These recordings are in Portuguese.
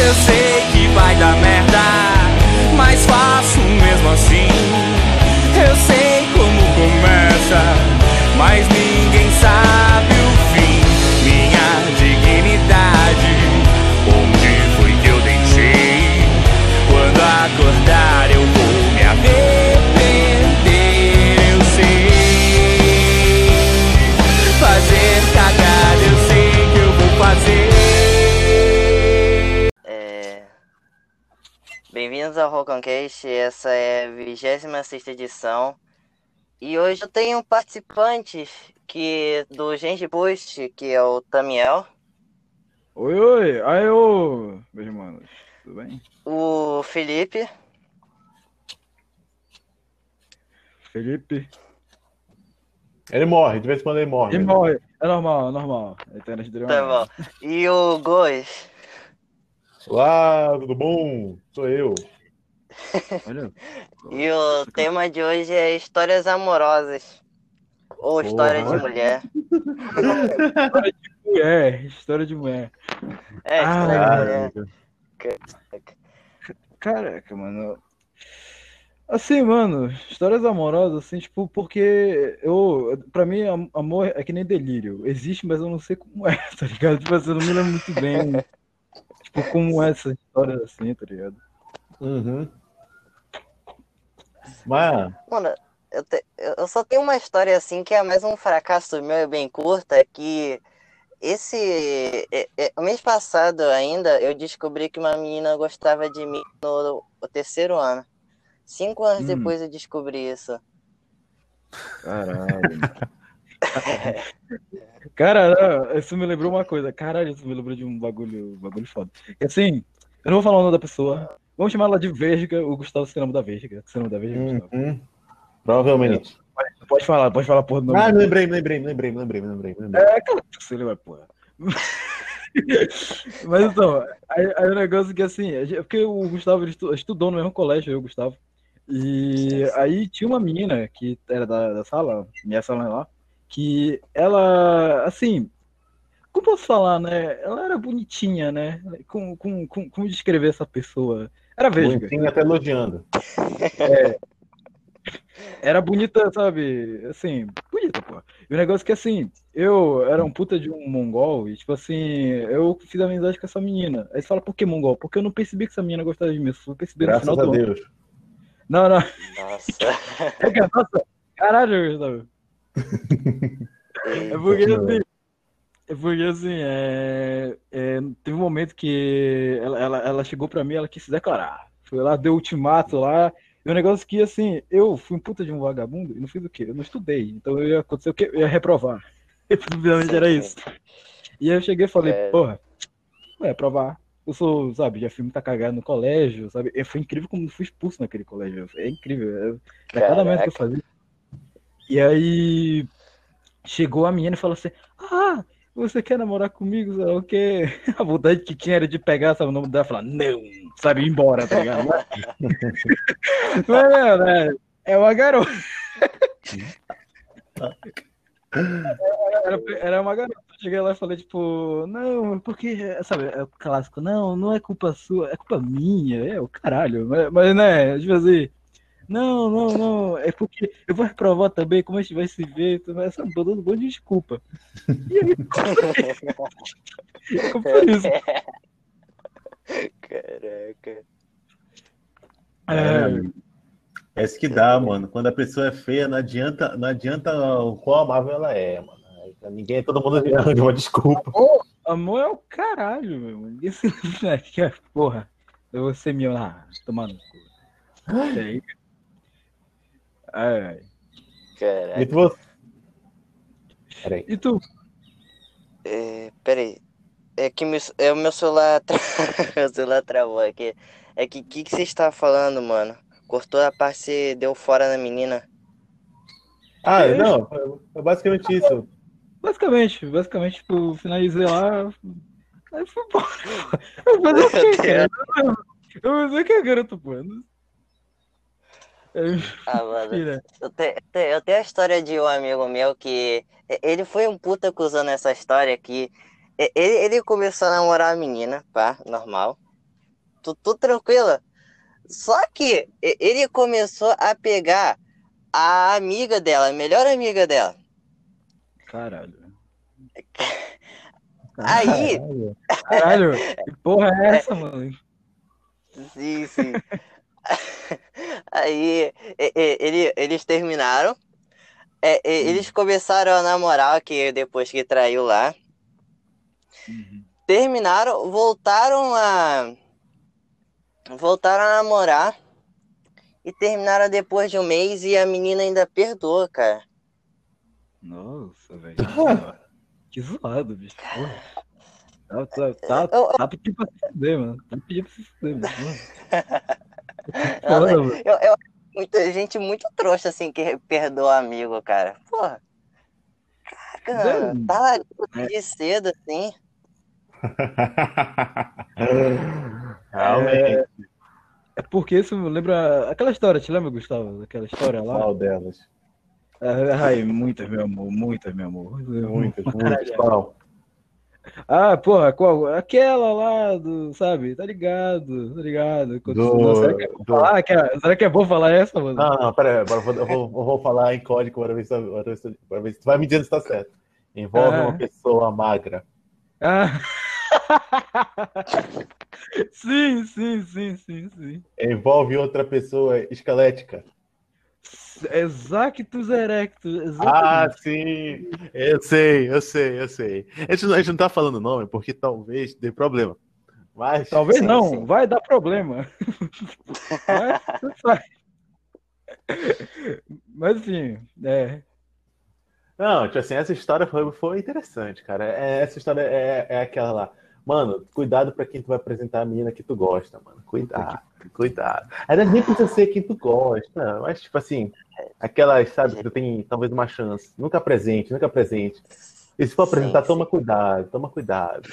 Eu sei ao Rocancast, essa é a 26 edição. E hoje eu tenho participantes que do Gente Post, que é o Tamiel, Oi, oi, aí ô, meus irmãos, tudo bem? o Felipe Felipe, Ele morre, de vez em quando ele morre. ele morre, é normal, é normal, é tá uma bom. e o Gois. Olá, tudo bom? Sou eu. Olha, E o tema de hoje é histórias amorosas. Ou história de mulher. mulher, história de mulher. É, história Ah, de mulher. Caraca, mano. Assim, mano, histórias amorosas, assim, tipo, porque eu, pra mim, am- amor é que nem delírio. Existe, mas eu não sei como é, tá ligado? Tipo assim, eu não me lembro muito bem, tipo, como é essa história assim, tá ligado? Uhum. Mas, Mano, eu, te- eu só tenho uma história assim que é mais um fracasso meu e bem curta, que esse é- é- o mês passado ainda eu descobri que uma menina gostava de mim no, no terceiro ano. Cinco anos Hum. depois eu descobri isso. Caralho. Cara, isso me lembrou uma coisa. Caralho, isso me lembrou de um bagulho, bagulho foda. E assim, eu não vou falar o nome da pessoa. Vamos chamar ela de Verga. O Gustavo se lembra da Verga. Você lembra da Verga, Gustavo? uhum. provavelmente. Pode falar, pode falar porra do nome. Ah, lembrei, lembrei, lembrei, lembrei, lembrei. lembrei. É que você lembra, porra. Mas então, aí, aí o negócio é que assim, porque o Gustavo ele estu- estudou no mesmo colégio, eu e o Gustavo. E aí tinha uma menina que era da, da sala, minha sala lá, que ela, assim, como posso falar, né? Ela era bonitinha, né? Com, com, com, como descrever essa pessoa? Era vesga. Bonitinho até elogiando. Era bonita, sabe? Assim, bonita, pô. E o negócio é que, assim, eu era um puta de um mongol e, tipo assim, eu fiz amizade com essa menina. Aí você fala, por que mongol? Porque eu não percebi que essa menina gostava de mim. Eu só percebi no Graças final a do ano. Deus. Não, não. Nossa. É que, nossa, caralho, Gustavo. É porque, assim, é porque, assim, é, é, teve um momento que ela, ela, ela chegou pra mim, ela quis se declarar. Foi lá, deu ultimato lá. E o negócio que, assim, eu fui um puta de um vagabundo e não fiz o quê? Eu não estudei. Então eu ia acontecer o quê? Eu ia reprovar. Simplesmente era isso. E aí eu cheguei e falei, É. porra, ué, provar. Eu sou, sabe, já fui muita cagada no colégio, sabe? E foi incrível como fui expulso naquele colégio. É incrível. É, Pra cada merda que eu fazia. E aí chegou a menina e falou assim: Ah, você quer namorar comigo? Sabe o quê? A vontade que tinha era de pegar sabe, o nome dela e falar, não, sabe, ir embora, tá ligado? Mas, mas, né, é uma garota. Era, era uma garota. Cheguei lá e falei, tipo, não, porque, sabe, é o clássico, não, não é culpa sua, é culpa minha, é o caralho. Mas, mas né, tipo assim, não, não, não, é porque eu vou reprovar também, como a gente vai se ver, sabe, tô dando um monte de desculpa. E aí, como foi isso? Caraca. É, É isso que dá, mano. Quando a pessoa é feia, não adianta, não adianta o quão amável ela é, mano. Ninguém, todo mundo arranja uma desculpa. amor é o caralho, meu. Ninguém se que, porra, eu vou ser meu, ah, tomando no cu. Aí, ai. Caraca. E tu, Peraí. E tu? É, peraí. É que meu, é, o meu celular, tra... meu celular travou aqui. É que o que, que você está falando, mano? Cortou a parte que você deu fora na menina. Ah, É. não, é basicamente isso. Basicamente, basicamente, tipo, finalizei lá. Aí foi embora. Eu vou fazer o quê, cara? Eu vou fazer o que, garoto, pô? É, Ah, mano. Eu, te- eu tenho a história de um amigo meu que ele foi um puta acusando essa história que ele, ele começou a namorar a menina, pá, normal. tudo, tudo tranquilo. Só que ele começou a pegar a amiga dela, a melhor amiga dela. Caralho. Aí. Caralho, que porra é essa, mano? Sim, sim. Aí ele, eles terminaram. É, eles começaram a namorar que depois que traiu lá. Uhum. Terminaram, voltaram a. Voltaram a namorar. E terminaram depois de um mês e a menina ainda perdoou, cara. Nossa, velho. que zoado, bicho. Porra. Tá, tá, tá, tá pedindo pra se fuder, mano. Tá pedindo pra se fuder, mano. Foda, mano. eu, eu, muita gente muito trouxa, assim, que perdoa amigo, cara. Porra. Caraca, tá lá de cedo, assim. Realmente, É porque isso me lembra. Aquela história, te lembra, Gustavo? Aquela história lá? qual delas? Ai, muitas, meu amor, muitas, meu amor. Muitas, muitas. Qual? Ah, porra, qual? Aquela lá do, sabe? Tá ligado, tá ligado. Do- será, que é bom do- falar? Será que é bom falar essa, mano? Não, não, pera aí, eu vou, eu vou, eu vou falar em código para ver se, para ver se, para ver se tu vai me dizendo se tá certo. Envolve Ah. uma pessoa magra. Ah. sim, sim, sim, sim, sim. Envolve outra pessoa esquelética. Exactus erectus. Ah, Exatamente. sim! Eu sei, eu sei, eu sei. A gente, não- a gente não tá falando nome porque talvez dê problema. Mas. Talvez Sim, não, sim. vai dar problema. Mas. Mas enfim, é. Não, tipo assim, essa história foi, foi interessante, cara. É, essa história é, é aquela lá. Mano, cuidado pra quem tu vai apresentar a menina que tu gosta, mano. Cuidado, cuidado. Ainda nem precisa ser quem tu gosta, mas tipo assim, aquelas, sabe, que tu tem talvez uma chance. Nunca apresente, nunca apresente. E se for apresentar, sim. toma cuidado, toma cuidado.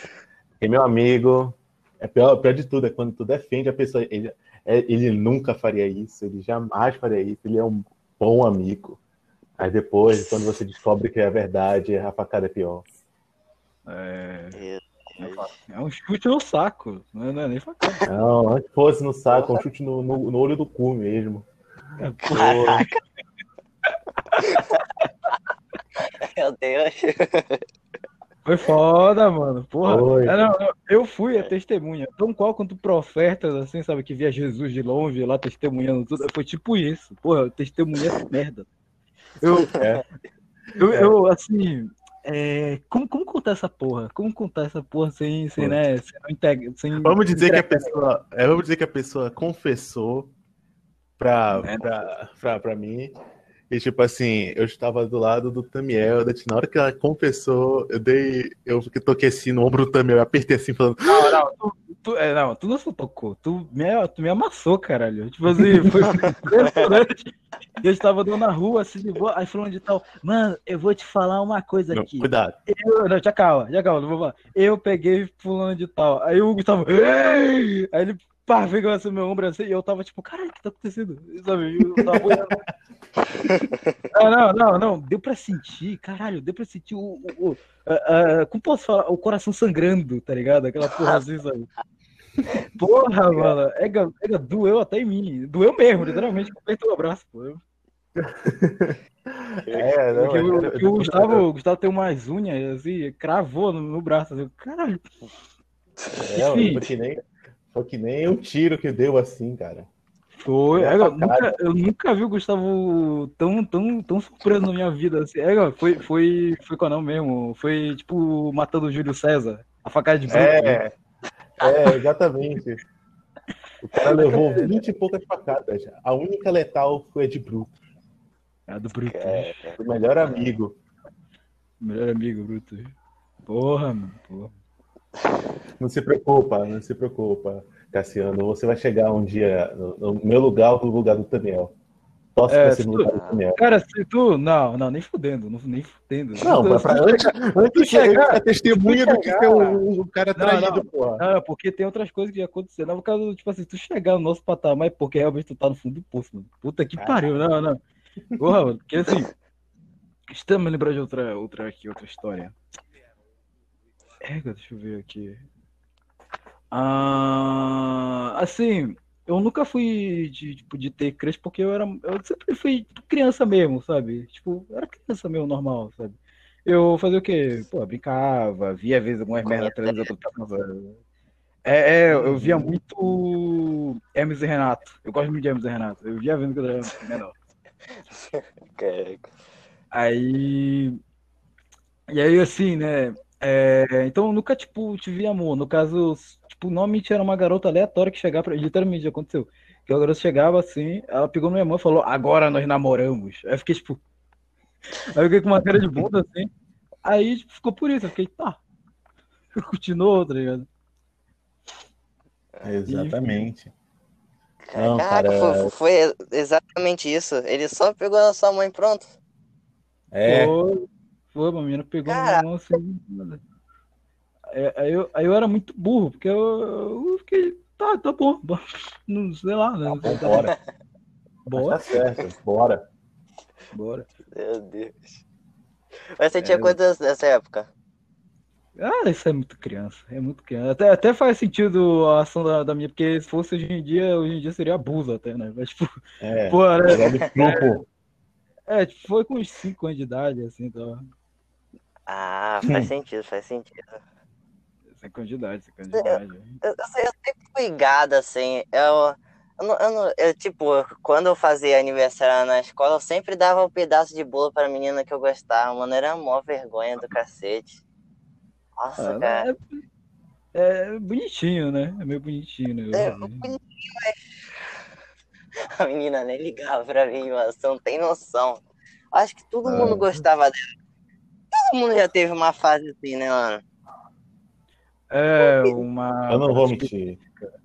Porque meu amigo, é pior, pior de tudo, é quando tu defende a pessoa. Ele, é- ele nunca faria isso, ele jamais faria isso, ele é um bom amigo. Aí depois, quando você descobre que é verdade, a facada é pior. É, é um chute no saco. Não é, não é nem facada. Não, antes fosse no saco, um chute no, no, no olho do cu mesmo. É, Pô, Meu Deus. Foi foda, mano. Porra. Foi. É, não, não, eu fui a testemunha. Tão qual quanto profetas, assim, sabe, que via Jesus de longe lá testemunhando tudo. Foi tipo isso. Porra, eu testemunhei essa merda. Eu, É. eu, eu, assim. É, como, como contar essa porra? Como contar essa porra sem, sem, né, sem, integra- sem Vamos dizer que a pessoa. é, vamos dizer que a pessoa confessou pra, É. pra, pra, pra mim. E tipo assim, eu estava do lado do Tamiel, da na hora que ela confessou, eu dei. Eu toquei assim no ombro do Tamiel, eu apertei assim, falando, Não, não, tu, é, não, tu não só tocou, tu me, tu me amassou, caralho. Tipo assim, foi impressionante. Eu estava andando na rua, assim, de boa, aí falando de tal, mano, eu vou te falar uma coisa não, aqui. cuidado. Eu, não, já calma, já calma, não vou falar. Eu peguei fulano de tal. Aí o Gustavo, "Ei!" aí ele, pá, pegou assim meu ombro assim, e eu tava tipo, caralho, o que tá acontecendo? Sabe? Eu tava olhando. Não, não, não, não, deu pra sentir, caralho, deu pra sentir o. o, o a- a- como posso falar? O coração sangrando, tá ligado? Aquela porra assim, sabe? Porra, mano, ega, ega, doeu até em mim. Doeu mesmo, literalmente, apertou o abraço, pô. Eu- É, não, Porque o, eu- porque o Gustavo, o Gustavo tem umas unhas assim, cravou no, no braço. Assim, caralho, É, foi que nem, foi que nem um tiro que deu assim, cara. foi. É é, eu, nunca, eu nunca vi o Gustavo tão, tão, tão surpreso na minha vida. Assim. É, foi, foi, foi qual não mesmo? Foi tipo matando o Júlio César. A facada de bruto. né? É, é, exatamente. O cara levou 20 e poucas facadas. A única letal foi a de Bruto, É, do Bruto. É. o melhor amigo. Melhor amigo, Bruto. Porra, mano. Porra. Não se preocupa, não se preocupa, Cassiano. Você vai chegar um dia no, no meu lugar ou no lugar do Daniel. Torce É, se tu-. Cara, se tu. Não, não, nem fudendo. Não, nem fudendo. Não, mas pra, antes, antes chegar- ser testemunha do que ser o, cara Não, traído, não. porra. Não, porque tem outras coisas que já aconteceram. No caso, tipo assim, tu chegar no nosso patamar é porque realmente tu tá no fundo do poço, mano. Puta que pariu, não, não. Porra, mano, porque assim. Estamos me lembrando de outra, outra aqui, outra história. É, deixa eu ver aqui. Ah, assim, eu nunca fui de, tipo, de ter crush porque eu era. Eu sempre fui criança mesmo, sabe? Tipo, eu era criança mesmo, normal, sabe? Eu fazia o quê? Pô, brincava, via às vezes algumas merda que eu tava. É, é, eu via muito Hermes e Renato. Eu gosto muito de Hermes e Renato. Eu via vendo que eu era menor. Caraca. Aí. E aí, assim, né? É, então eu nunca, tipo, tive amor. No caso, tipo, normalmente era uma garota aleatória que chegava pra. Literalmente aconteceu. Que a garota chegava assim, ela pegou minha mão e falou, agora nós namoramos. Aí eu fiquei, tipo. Aí eu fiquei com uma cara de bunda assim. Aí tipo, ficou por isso, eu fiquei, tá. Continuou, tá ligado? Exatamente. Não, Caraca, cara. foi, foi exatamente isso. Ele só pegou a sua mãe pronto. É, Foi, foi, a menina pegou na minha Caraca. mão assim. Aí, aí eu, aí eu era muito burro, porque eu, eu fiquei, tá, tá bom, não sei lá, né? Tá bom, bora. Mas Bora, tá certo, bora. bora. Meu Deus. Mas você tinha É. quantos anos nessa época? Ah, isso é muito criança, é muito criança. Até, até faz sentido a ação da, da minha, porque se fosse hoje em dia, hoje em dia seria abuso até, né? Mas, tipo, É, pô, era, é, tipo, foi com uns 5 anos de idade, assim, então. Ah, faz sentido, faz sentido. 5 anos de idade, 5 anos de idade. Eu, eu, eu sempre fui gado, assim. Eu, eu, não, eu, não- eu, tipo, quando eu fazia aniversário na escola, eu sempre dava um pedaço de bolo pra menina que eu gostava, mano. Era mó vergonha do cacete. Nossa, Ah, cara. é, é bonitinho, né? É meio bonitinho, né? É, bonitinho, mas a menina nem ligava pra mim, mano. Você não tem noção. Acho que todo mundo Ah. gostava dela. Todo mundo já teve uma fase assim, né, mano? É, uma. Eu não vou mentir.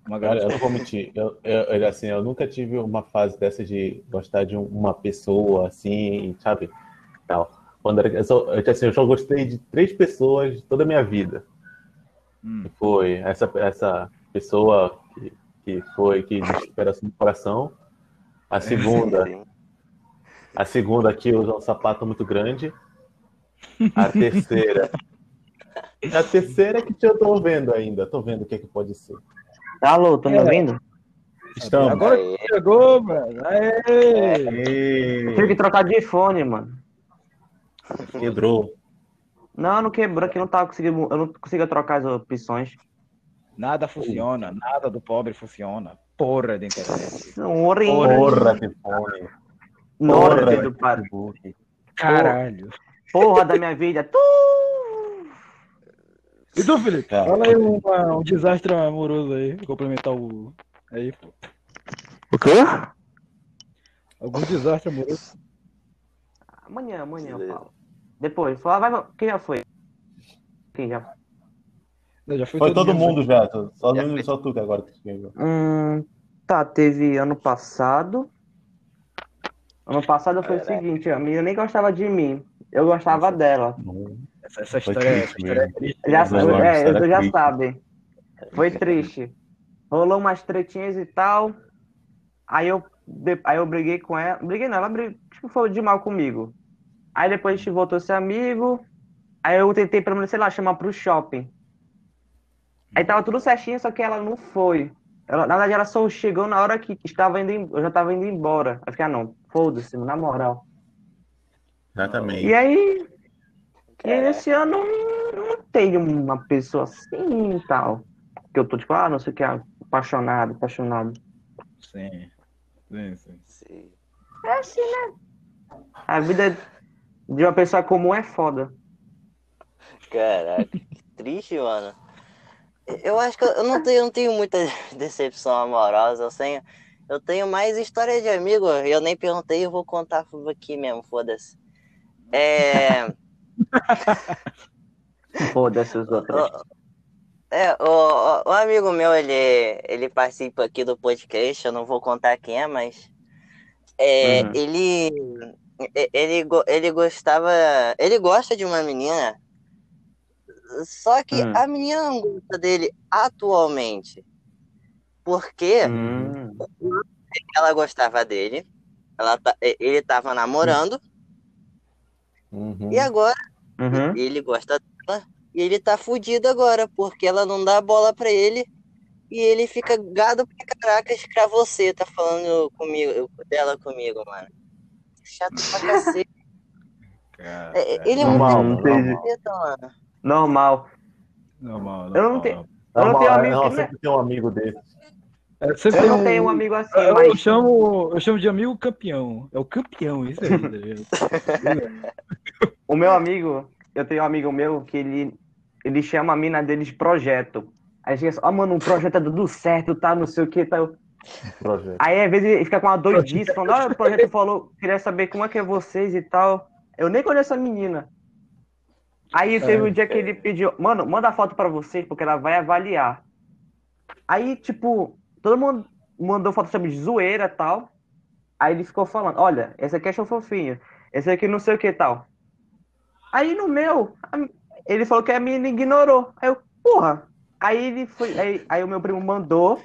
Uma Cara, eu não vou mentir. Eu, eu, assim, eu nunca tive uma fase dessa de gostar de um- uma pessoa assim, sabe? Tal. Quando era, eu, só, eu, assim, eu só gostei de três pessoas toda a minha vida. Hum. Foi essa, essa pessoa que, que foi que desespera no coração. A segunda, Sim. a segunda que usa um sapato muito grande. A terceira. A terceira é que eu tô vendo ainda. Tô vendo o que, é que pode ser. Alô, tá me É. ouvindo? Estamos. Agora Aê. que chegou, mano. Aê! Aê, Tive que trocar de fone, mano. Quebrou. Não, não quebrou, que eu não tava conseguindo. Eu não conseguia trocar as opções. Nada funciona, nada do pobre funciona. Porra da internet. Ori, Porra de fone. Porra do de. Facebook. Caralho. Porra da minha vida. Tu! E tu, Felipe? Cara. Fala aí uma- um desastre amoroso aí, complementar o. Aí, pô. O quê? Algum desastre amoroso. Amanhã, amanhã Beleza. falo. Depois, fala, vai, quem já foi? Quem já? Não, já foi, Foi todo mundo. mundo já. Só, só, Já não- foi. só tu que agora que chegou. Hum, tá, teve ano passado. Ano passado foi o Caraca. seguinte, a menina nem gostava de mim. Eu gostava dela. Essa, essa história, triste essa história é triste. Já, é, já triste. sabe. Foi triste. Rolou umas tretinhas e tal. Aí eu, aí eu briguei com ela. Briguei não, ela brigou, tipo, foi de mal comigo. Aí depois a gente voltou a ser amigo. Aí eu tentei, pelo menos, sei lá, chamar pro shopping. Aí tava tudo certinho, só que ela não foi. Ela, na verdade, ela só chegou na hora que estava indo, eu já tava indo embora. Aí eu fiquei, ah, não, foda-se, na moral. Exatamente. E aí, e É. esse ano não não tenho uma pessoa assim e tal. Que eu tô tipo, ah, não sei o que, apaixonado, apaixonado. Sim. Sim, sim. Sim. É assim, né? A vida de uma pessoa comum é foda. Caraca, que triste, mano. Eu acho que eu não tenho, eu não tenho muita decepção amorosa. Eu tenho, eu tenho mais história de amigo. Eu nem perguntei, eu vou contar aqui mesmo, foda-se. É. Foda-se os outros. o- É, o, o- amigo meu, ele, ele participa aqui do podcast, eu não vou contar quem é, mas é, Uhum. ele, ele, ele gostava, ele gosta de uma menina, só que Hum. a menina não gosta dele atualmente, porque Hum, ela gostava dele, ela, ele tava namorando, Uhum. e agora uhum. ele gosta dela, e ele tá fudido agora, porque ela não dá bola pra ele, e ele fica gado pra caracas pra você, tá falando comigo, dela comigo, mano. Chato pra cacete. Cara, É, Ele é Normal, muito normal. capeta, mano. Normal. normal, Eu não normal. tenho- Eu não tenho amigo não, que- sempre tem um amigo desse. É, Eu tem não tenho um amigo assim, Eu, mas. eu chamo, eu chamo de amigo campeão. É o campeão, isso aí, tá? O meu amigo, eu tenho um amigo meu que ele, ele chama a mina dele de projeto. Aí chega assim, ó, mano, o projeto é tudo certo, tá? Não sei o que, tá? Projeto. Aí às vezes ele fica com uma doidice, falando, olha, o projeto falou, queria saber como é que é vocês e tal. Eu nem conheço a menina. Aí teve um dia que ele pediu, mano, manda foto pra vocês, porque ela vai avaliar. Aí, tipo, todo mundo mandou foto sobre de zoeira e tal. Aí ele ficou falando, olha, esse aqui achou fofinho, esse aqui não sei o que e tal. Aí no meu, ele falou que a menina ignorou. Aí eu, porra. Aí ele foi. Aí, aí o meu primo mandou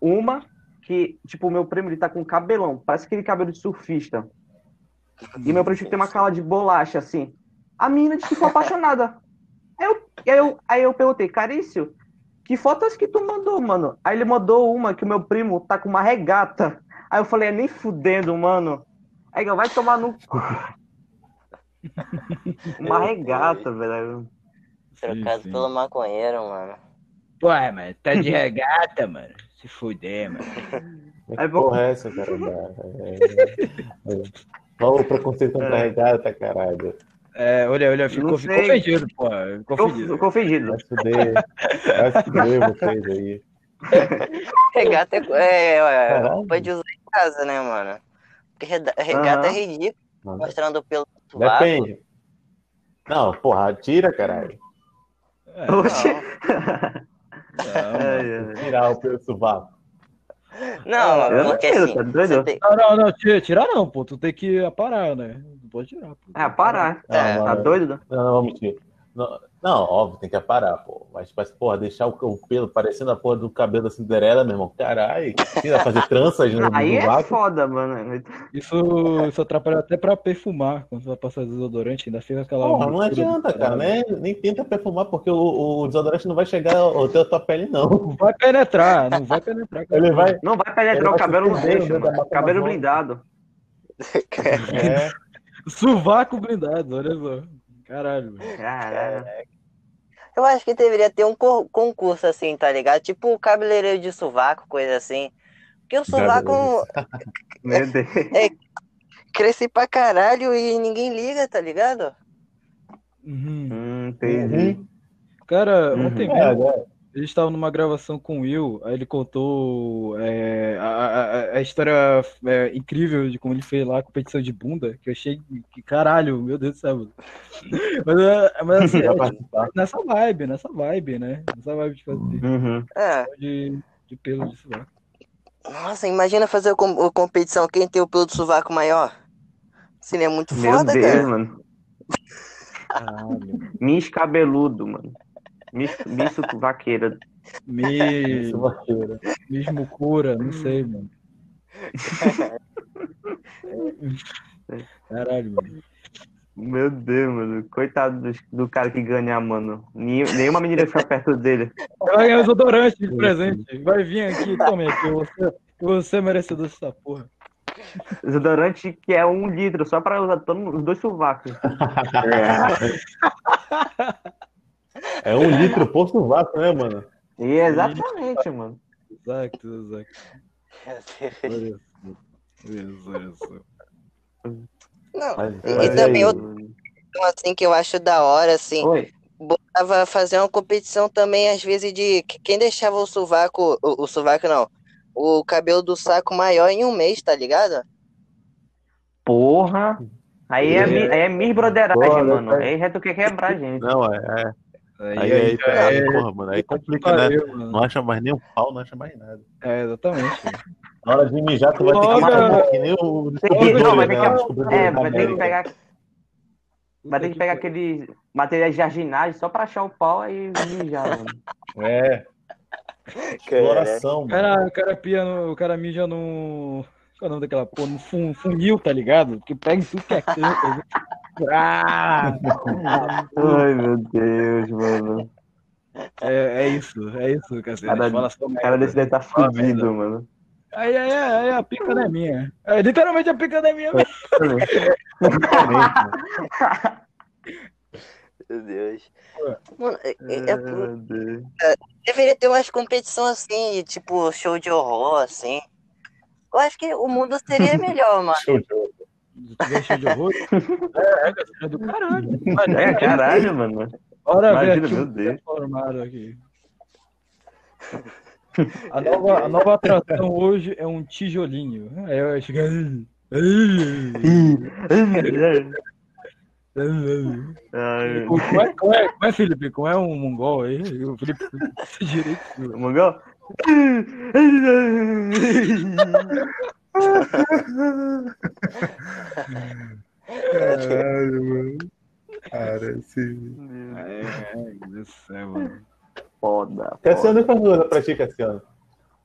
uma que, tipo, o meu primo ele tá com cabelão, parece aquele cabelo de surfista. E meu primo tem uma cala de bolacha, assim. A menina disse que ficou apaixonada. Aí eu, aí eu, aí eu perguntei, Carício, que fotos que tu mandou, mano? Aí ele mandou uma que o meu primo tá com uma regata. Aí eu falei, é nem fudendo, mano. Aí eu, vai tomar no cu. Uma regata, velho. Trocado pelo maconheiro, mano. Ué, mano, tá de regata, mano. Se fuder, mano. Aí vou- porra é essa, cara? É, é. Olha o preconceito contra É. regata, caralho. É, olha, olha, ficou, Não ficou ofendido, pô. Ficou ofendido. ficou ofendido. Vai fuder. Vai fuder vocês aí. Regata é, é, é pode usar em casa, né, mano? Porque regata é Aham. ridículo, mostrando pelo sovaco. Depende. Não, porra, tira, caralho. É, não, ai. Tirar o pelo sovaco. Não, Eu não porque assim, tá tem- Não, não, não, tira, tirar não, pô. Tu tem que aparar, né? Pode tirar, pô. Ah, parar. É, Não, Tá doido? Não, não, vamos tirar. Não, não, óbvio, tem que aparar, pô. Mas, mas, porra, deixar o, o pelo parecendo a porra do cabelo da Cinderela, meu irmão. Caralho. Tira, fazer tranças no, Aí no é foda, mano. Isso, isso atrapalha até pra perfumar. Quando você vai passar desodorante, ainda fica aquela. Porra, não adianta, cara. caralho. Nem, tenta perfumar, porque o, o desodorante não vai chegar até a tua pele, não. Não vai penetrar, não vai penetrar. cara. Ele vai. Não vai penetrar Ele o cabelo, não deixa, Cabelo blindado. É, Sovaco blindado, olha só. Caralho, mano. Caralho. Eu acho que deveria ter um concurso assim, tá ligado? Tipo cabeleireiro de sovaco, coisa assim. Porque o sovaco Meu Deus. cresce pra caralho e ninguém liga, tá ligado? Uhum. Hum, entendi. Cara, Uhum. ontem é, mesmo, é. a gente tava numa gravação com o Will, aí ele contou é, a, a- a história é, incrível de como ele fez lá a competição de bunda, que eu achei que caralho, meu Deus do céu. Mas, é, mas assim, é, tipo, nessa vibe, nessa vibe, né? Nessa vibe de fazer Uhum. É. de, de pelo de sovaco. Nossa, imagina fazer a com- a competição, quem tem o pelo do sovaco maior. Seria muito Meu foda, Deus, cara. mano. Caralho. Miss cabeludo, mano. Miss, miss vaqueira. Me, Isso, vaqueiro. mesmo cura, não sei, mano. Caralho, mano. Meu Deus, mano. Coitado do, do cara que ganhar, mano. Nenhum- Nenhuma menina fica perto dele. Vai ganhar desodorante de presente. Vai vir aqui, tome aqui. Você, você é merecedor dessa porra. Desodorante que é um litro, só pra usar todos os dois sovacos. É um litro por sovaco, né, mano? E exatamente, mano. Exato, exato. Olha só. Olha. Não, Mas, E- mas e também aí, outro- assim que eu acho da hora, assim, Oi. botava fazer uma competição também, às vezes, de que- quem deixava o sovaco, o, o sovaco não, o cabelo do saco maior em um mês, tá ligado? Porra. Aí é, mi- aí é Miss Broderagem, Porra, mano. né? Aí já tu quer quebrar a gente. Não, é. é. Aí, Aí, aí, já tá, é, porra, mano. Aí complica, né? pariu, mano. Não acha mais nem um pau, não acha mais nada. É, exatamente. Na hora de mijar, tu vai ter que Logo, matar que nem o. Que- não, vai ter né? que, Descobridor é, vai ter que pegar, vai ter que pegar aqueles materiais de jardinagem só pra achar o pau e mijar, mano. É. Exploração, mano. Cara, o cara pia no, o cara mija no. Qual é o nome daquela porra? No fun- funil, tá ligado? Que pega em tudo que é canto. Ah! Ai, meu Deus, mano. É, é isso, é isso, cacete. Cara, Fala só cara desse deve estar Fala merda. fudido, mano. Aí, aí, aí, aí, a pica não é minha. É, literalmente a pica não é minha. mesmo. Meu Deus. Mano, é- é- é- Deus. deveria ter umas competições assim, tipo show de horror, assim. Eu acho que o mundo seria melhor, mano. Show de horror. Cheio de horror. É, é, é do caralho. Mas, É, caralho, mano. Bora Imagina, meu Deus. formado aqui. A nova, a nova atração hoje é um tijolinho. Aí eu chego aí. Ai, Como é, como, é, como é, Felipe? Como é um mongol aí? O Felipe direito. Mongol? Caralho, mano. Cara, esse. É, é, Deus do céu, mano. Foda. Cassiano, eu pergunto uma coisa pra ti, Cassiano.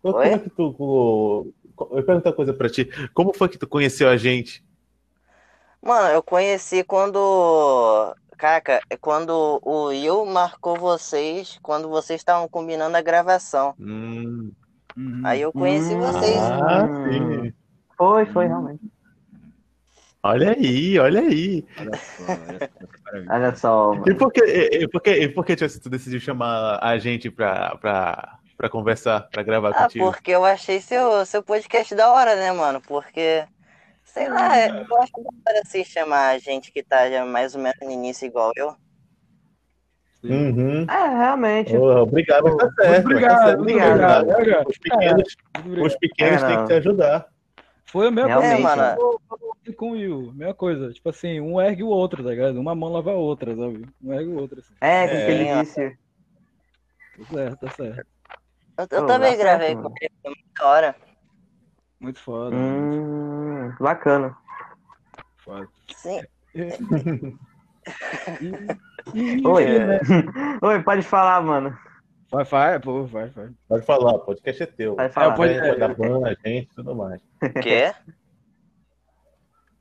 Como é que tu. Eu pergunto uma coisa pra ti. Como foi que tu conheceu a gente? Mano, eu conheci quando. Caraca, é quando o Will marcou vocês, quando vocês estavam combinando a gravação. Hum. Uhum. Aí eu conheci Hum. vocês. Ah, sim. Foi, foi, realmente. Olha aí, olha aí. Olha só, olha só, maravilha. Olha só, E mano. por que, e, por que, e por que tipo, tu decidiu chamar a gente pra, pra, pra conversar, pra gravar Ah, contigo? porque eu achei seu, seu podcast da hora, né, mano? Porque, sei lá, eu acho da hora assim chamar a gente que tá já mais ou menos no início igual eu. Uhum. É, realmente. Oh, obrigado, mas tá certo. Muito obrigado, tá certo, muito obrigado. obrigado. Os pequenos, obrigado. os pequenos É, têm que te ajudar. Foi a mesma Realmente, coisa mano. eu falei com o Will. Mesma coisa. Tipo assim, um ergue o outro, tá ligado? Uma mão lava a outra, sabe? Um ergue o outro, assim. É, com o que ele É. disse. Tá certo, tá certo. Eu, eu Pô, também certo, gravei mano. com ele, foi muito hora. Muito foda. Hum, bacana. Foda. Sim. E, Oi. né? Oi, pode falar, mano. Vai, vai, pô, vai, vai. Pode falar, o podcast é teu. Pode falar. pode- Pode dar ban, a gente tudo mais. O quê?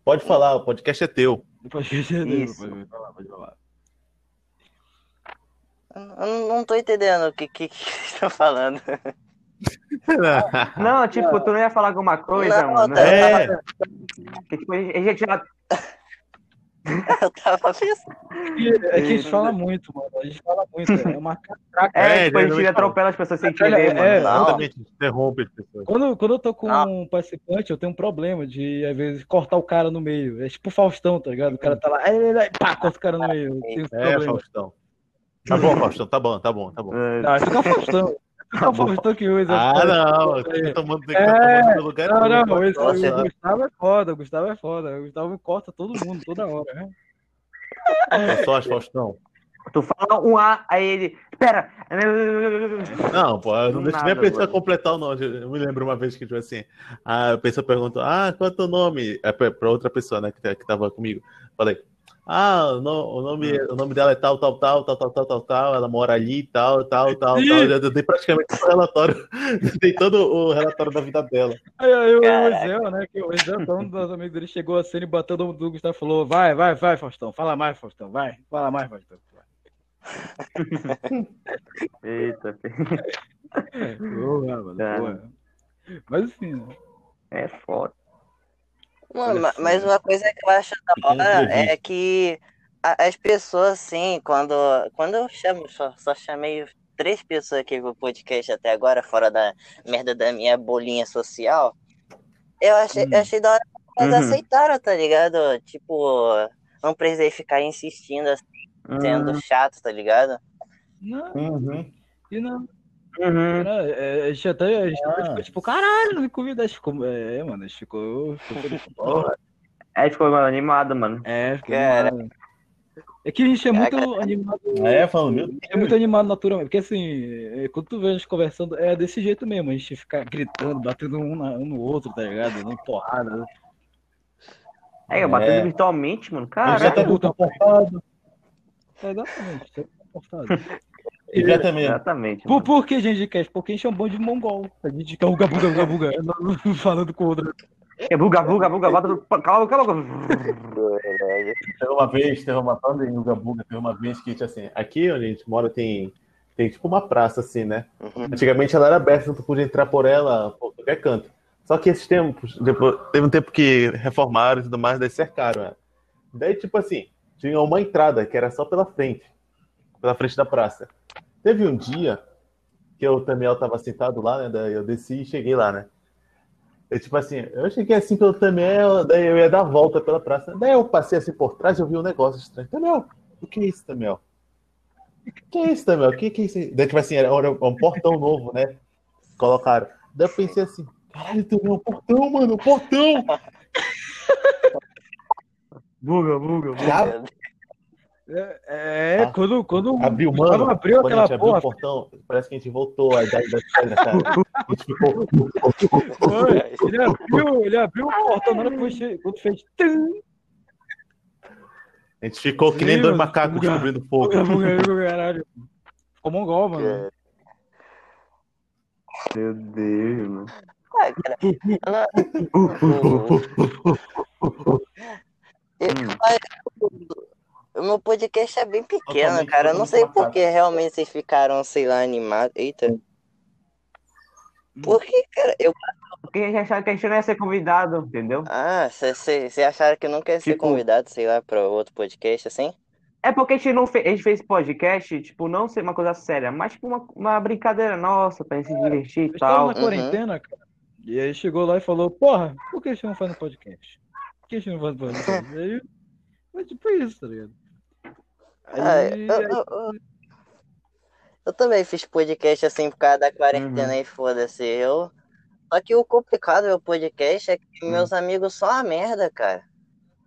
Pode falar, o podcast é teu. Depois que você Isso. Pode falar, pode falar. Eu não, tô entendendo o que, que, que vocês estão falando. Não, tipo, tu não ia falar alguma coisa, Não, mano? tá- É, Que, tipo, a gente já. Eu tava pensando. É que a gente fala muito, mano. A gente fala muito. É uma catraca. É, É, tipo, a gente atropela as pessoas sem querer, é, mano. Não. exatamente, interrompe as pessoas. Quando, quando eu tô com Não. um participante, eu tenho um problema de, às vezes, cortar o cara no meio. É tipo Faustão, tá ligado? O cara tá lá, pá, corta o cara no meio. Eu tenho esse É, problema. Faustão. Tá bom, Faustão, tá bom, tá bom, tá bom. É, Não, é o Faustão. É o Faustão que usa. Ah, não, você tá tomando, você tá tomando no lugar Não, do- não, esse, Nossa. o Gustavo é foda, o Gustavo é foda. O Gustavo corta todo mundo, toda hora. Né? Só sorte, Faustão. Tu fala um A, aí ele. Espera! Não, pô, eu não deixa nem a pessoa completar o nome. Eu me lembro uma vez que, tipo assim, a pessoa perguntou, ah, qual é o teu nome? É pra, pra outra pessoa, né, que, tá- que tava comigo. Falei, ah, o, no- o nome, o nome dela é tal, tal, tal, tal, tal, tal, tal, tal, ela mora ali, tal, tal, tal, tal. Já dei praticamente todo o relatório, dei todo o relatório da vida dela. Aí, aí o. Ezel, né? Que o Ezel, é um dos amigos dele, chegou assim e bateu no do Gustavo e falou: Vai, vai, vai, Faustão, fala mais, Faustão, vai, fala mais, Faustão. Eita, Boa, mano, Cara. boa. Mas enfim, né? é foda. Mano, mas uma coisa que eu acho da hora é que as pessoas, assim, quando, quando eu chamo, só, só chamei três pessoas aqui pro podcast até agora, fora da merda da minha bolinha social, eu achei, Hum. eu achei da hora que eles Uhum. aceitaram, tá ligado? Tipo, não precisei ficar insistindo, assim, sendo Hum, chato, tá ligado? Não, Uhum. e não. Uhum. Era, é, a gente até, a gente Ah. ficou tipo, caralho, não me convida. A gente ficou, é, mano, a gente ficou. ficou É, ficou mano, animado, mano. é, ficou Cara. animado. É que a gente é muito Cara. animado. É, falando, meu Deus. É muito animado naturalmente. Porque assim, é, quando tu vê a gente conversando, é desse jeito mesmo. A gente fica gritando, batendo um, na- um no outro, tá ligado? Dando porrada. É, eu batendo É. virtualmente, mano. A gente já tá muito confortado. É, exatamente. tá confortável. Exatamente. Exatamente. Por, por que, gente, quer? Porque a gente é um bom de mongol. A gente fica uga buga, uga buga, falando com o outro. É buga, buga, buga, bota no. Cala, cala, cala. Teve uma vez, teve uma banda em Uga Buga, teve uma vez que, tipo assim, aqui onde a gente mora tem, tem tipo uma praça assim, né? Uhum. Antigamente ela era aberta, tu podia entrar por ela por qualquer canto. Só que esses tempos, depois, teve um tempo que reformaram e tudo mais, daí cercaram ela. Daí, tipo assim, tinha uma entrada que era só pela frente, pela frente da praça. Teve um dia que o Tamiel tava sentado lá, né? Daí eu desci e cheguei lá, né? Eu, tipo assim, eu cheguei assim pelo Tamiel, daí eu ia dar a volta pela praça. Daí eu passei assim por trás e eu vi um negócio estranho. Tamiel, o que é isso, Tamiel? O que é isso, Tamiel? O que, que é isso? aí? Daí, tipo assim, era era um portão novo, né? Colocaram. Daí eu pensei assim, caralho, Tamiel, um portão, mano, um portão! Buga, buga, buga. É, é, Ah. quando, quando abriu, mano. abriu quando a aquela abriu porra, portão, parece que a gente voltou a idade da pedra, cara. A gente ficou. foi, ele abriu, ele abriu o portão na hora que foi che- quando fez. tum, A gente ficou que nem dois macacos descobrindo fogo. Caralho. Ficou mongol, mano. Meu Deus, mano. Ah, cara, ela- Eu- O meu podcast é bem pequeno, Totalmente, cara. Eu não sei por que realmente vocês ficaram, sei lá, animados. Eita. Porque, cara, eu. Porque a gente achava que a gente não ia ser convidado, entendeu? Ah, vocês acharam que nunca ia ser Tipo- convidado, sei lá, pra outro podcast assim? É porque a gente não fez, a gente fez podcast, tipo, não ser uma coisa séria, mas tipo uma, uma brincadeira nossa, pra gente se divertir e tal. na Uhum. quarentena, cara. E aí chegou lá e falou, porra, por que a gente não faz no podcast? Por que a gente não faz no podcast? E aí, foi tipo isso, tá ligado? Ah, Aí, eu, eu- eu- eu também fiz podcast assim por causa da quarentena e foda-se. Eu... Só que o complicado do meu podcast é que meus amigos são uma merda, cara.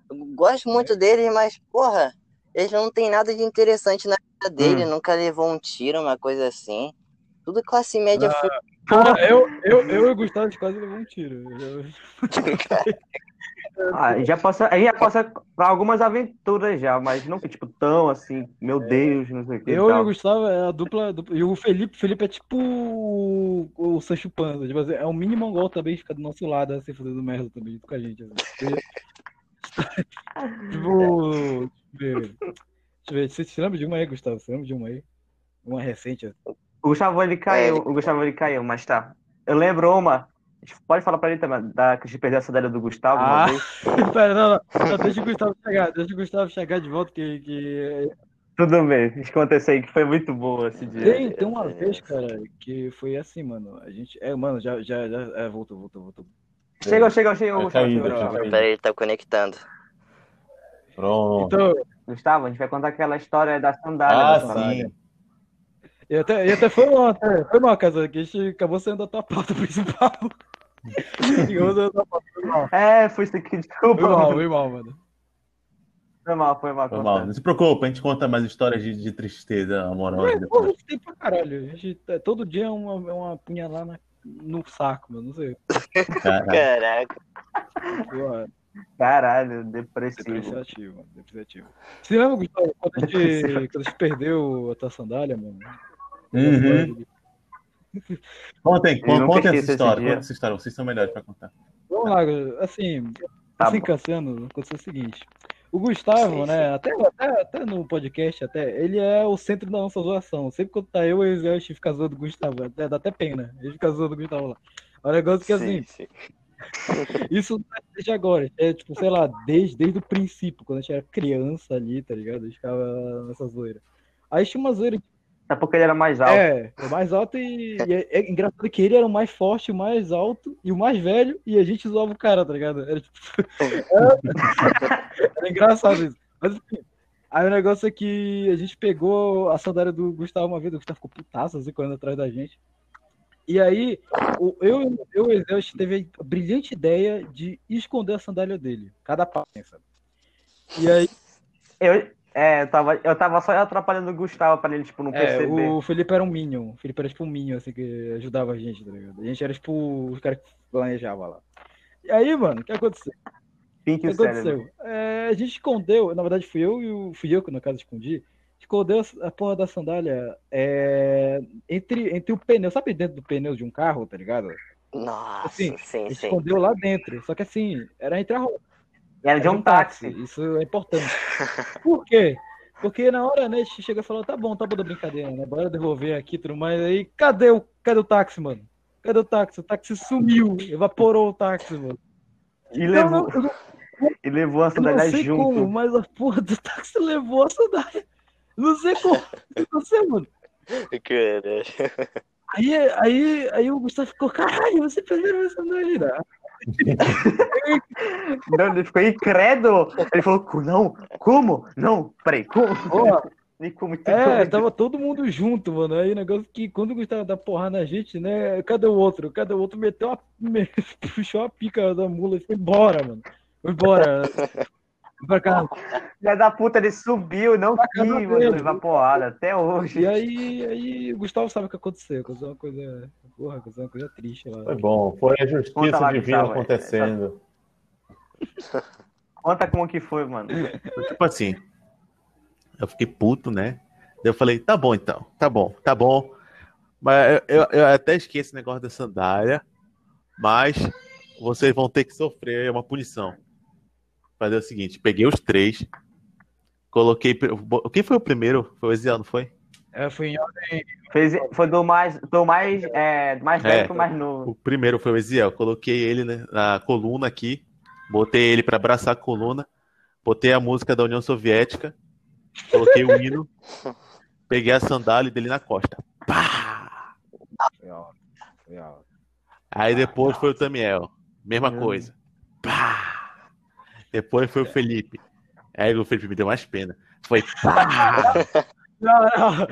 Eu gosto muito deles, mas, porra, eles não têm nada de interessante na vida dele, nunca levou um tiro, uma coisa assim. Tudo classe média Ah, Ah, eu, eu, eu e o Gustavo quase levou um tiro. Eu- Ah, já passa, a gente já passa pra algumas aventuras já, mas não que tipo tão assim, meu Deus, não sei o que. Eu e tal. o Gustavo é a dupla, dupla- E o Felipe, Felipe é tipo o, o Sancho Panza. Tipo assim, é um mini mongol também, fica do nosso lado, assim, fazendo merda também, com a gente. Assim. tipo. Deixa eu ver. Deixa eu ver. Você se lembra de uma aí, Gustavo? Você lembra de uma aí? Uma recente. assim. O Gustavo ele caiu, É, o Gustavo ele caiu, mas tá. Eu lembro uma. A gente Pode falar pra ele também, da que a gente perdeu a sandália do Gustavo Ah. vez. Pera, não, não, não, Deixa o Gustavo chegar. Deixa o Gustavo chegar de volta, que. que... Tudo bem, deixa eu acontecer aí, que foi muito boa esse dia. Tem, tem uma vez, cara, que foi assim, mano. A gente. É, mano, já. já, já é, voltou, voltou, voltou. Chegou, chegou, chegou, Vai Gustavo. cair, chegou, vai Gustavo. cair. Pera aí, tá conectando. Pronto. Então, Gustavo, a gente vai contar aquela história da sandália. Ah, da sandália. sim. E até, e até foi uma, foi uma casa que a gente acabou sendo a tua pauta principal. É, foi isso aqui, desculpa. Foi mal, mano. foi mal, mano. Foi mal, foi mal. Foi mal. Não se preocupe, a gente conta mais histórias de, de tristeza amorosa É, pô, a depois. gente tem pra caralho. A gente, é, todo dia é uma, é uma punhalada na- no saco, mano. Não sei. Cara, Caraca. Porra, Caralho, depressivo. depreciativo, mano. Depreciativo. Você lembra, Gustavo, quando a gente, quando a gente perdeu a tua sandália, mano? Uhum. Contem, Eu contem essa história. Contem essa história. Vocês são melhores pra contar. Vamos lá, assim, Tá assim. Cassiano, aconteceu o seguinte. O Gustavo, Sim, né, até, até, até no podcast, até, ele é o centro da nossa zoação. Sempre quando tá eu e o fica zoando o Gustavo. Até, dá até pena. A gente fica zoando o Gustavo lá. O negócio que assim, Sim, sim. isso não é desde agora. É tipo, sei lá, desde, desde o princípio, quando a gente era criança ali, tá ligado? A gente ficava nessa zoeira. Aí tinha uma zoeira É porque ele era mais alto. é, o mais alto e, e é, é engraçado que ele era o mais forte, o mais alto e o mais velho, e a gente zoava o cara, tá ligado? Era, tipo, era, era engraçado isso. Mas enfim, aí o negócio é que a gente pegou a sandália do Gustavo uma vez, o Gustavo ficou putaço assim, correndo atrás da gente. E aí, eu, e o gente teve a brilhante ideia de esconder a sandália dele, cada passo, sabe? E aí, Eu, é, eu tava, eu tava só atrapalhando o Gustavo pra ele, tipo, não É, perceber. o Felipe era um Minion. O Felipe era tipo um Minion, assim, que ajudava a gente, tá ligado? A gente era tipo os caras que planejavam lá. E aí, mano, o que aconteceu? O Pink que o cérebro. aconteceu? É, a gente escondeu, na verdade fui eu e o. Fui eu que no caso escondi. Escondeu a porra da sandália é, entre, entre o pneu. Sabe dentro do pneu de um carro, tá ligado? Nossa, Assim, A sim, gente sim. escondeu lá dentro. Só que assim, era entre a roupa. E era de um táxi. Isso é importante. Por quê? Porque na hora, né, a gente chega e falou, tá bom, tá bom da brincadeira, né? Bora devolver aqui e tudo mais. Aí, cadê o, cadê o táxi, mano? Cadê o táxi? O táxi sumiu, evaporou o táxi, mano. E Não, levou, não, e levou a sandália sei junto. como, mas a porra do táxi levou a sandália. Não sei como. Não sei, mano. Aí, aí, aí o Gustavo ficou, caralho, você perdeu a sandália. Não, ele ficou incrédulo. Ele falou, "Co- não, como? Não, peraí, como? E como É, tava todo mundo junto, mano. Aí o negócio que quando o Gustavo dá porra na gente, né? Cadê o outro? Cadê o outro? Meteu a. puxou a pica da mula e foi embora, mano. Foi embora. Pra casa. Filha da puta, ele subiu, não Pra quis, mano, levar porrada até hoje. E aí, aí o Gustavo sabe o que aconteceu. Aconteceu uma coisa. Porra, aconteceu uma coisa triste lá. Foi bom, foi a justiça divina é. acontecendo. Conta como que foi, mano. Tipo assim, eu fiquei puto, né? Daí eu falei, tá bom então, tá bom, tá bom. Mas eu, eu- eu até esqueci esse negócio da sandália, mas vocês vão ter que sofrer uma punição. Fazer o seguinte, peguei os três, coloquei. Quem foi o primeiro? Foi o Eziel, não foi? É, foi em ordem. Fez, foi do mais, do mais, é, do mais É. velho pro mais novo. O primeiro foi o Eziel. Coloquei ele né, na coluna aqui, botei ele pra abraçar a coluna, botei a música da União Soviética, coloquei o hino, peguei a sandália dele na costa. Pá! Foi alto, foi alto. Aí depois foi o Tamiel, mesma coisa. Pá! Depois foi o Felipe. Aí o Felipe me deu mais pena. Foi pá! Não, não,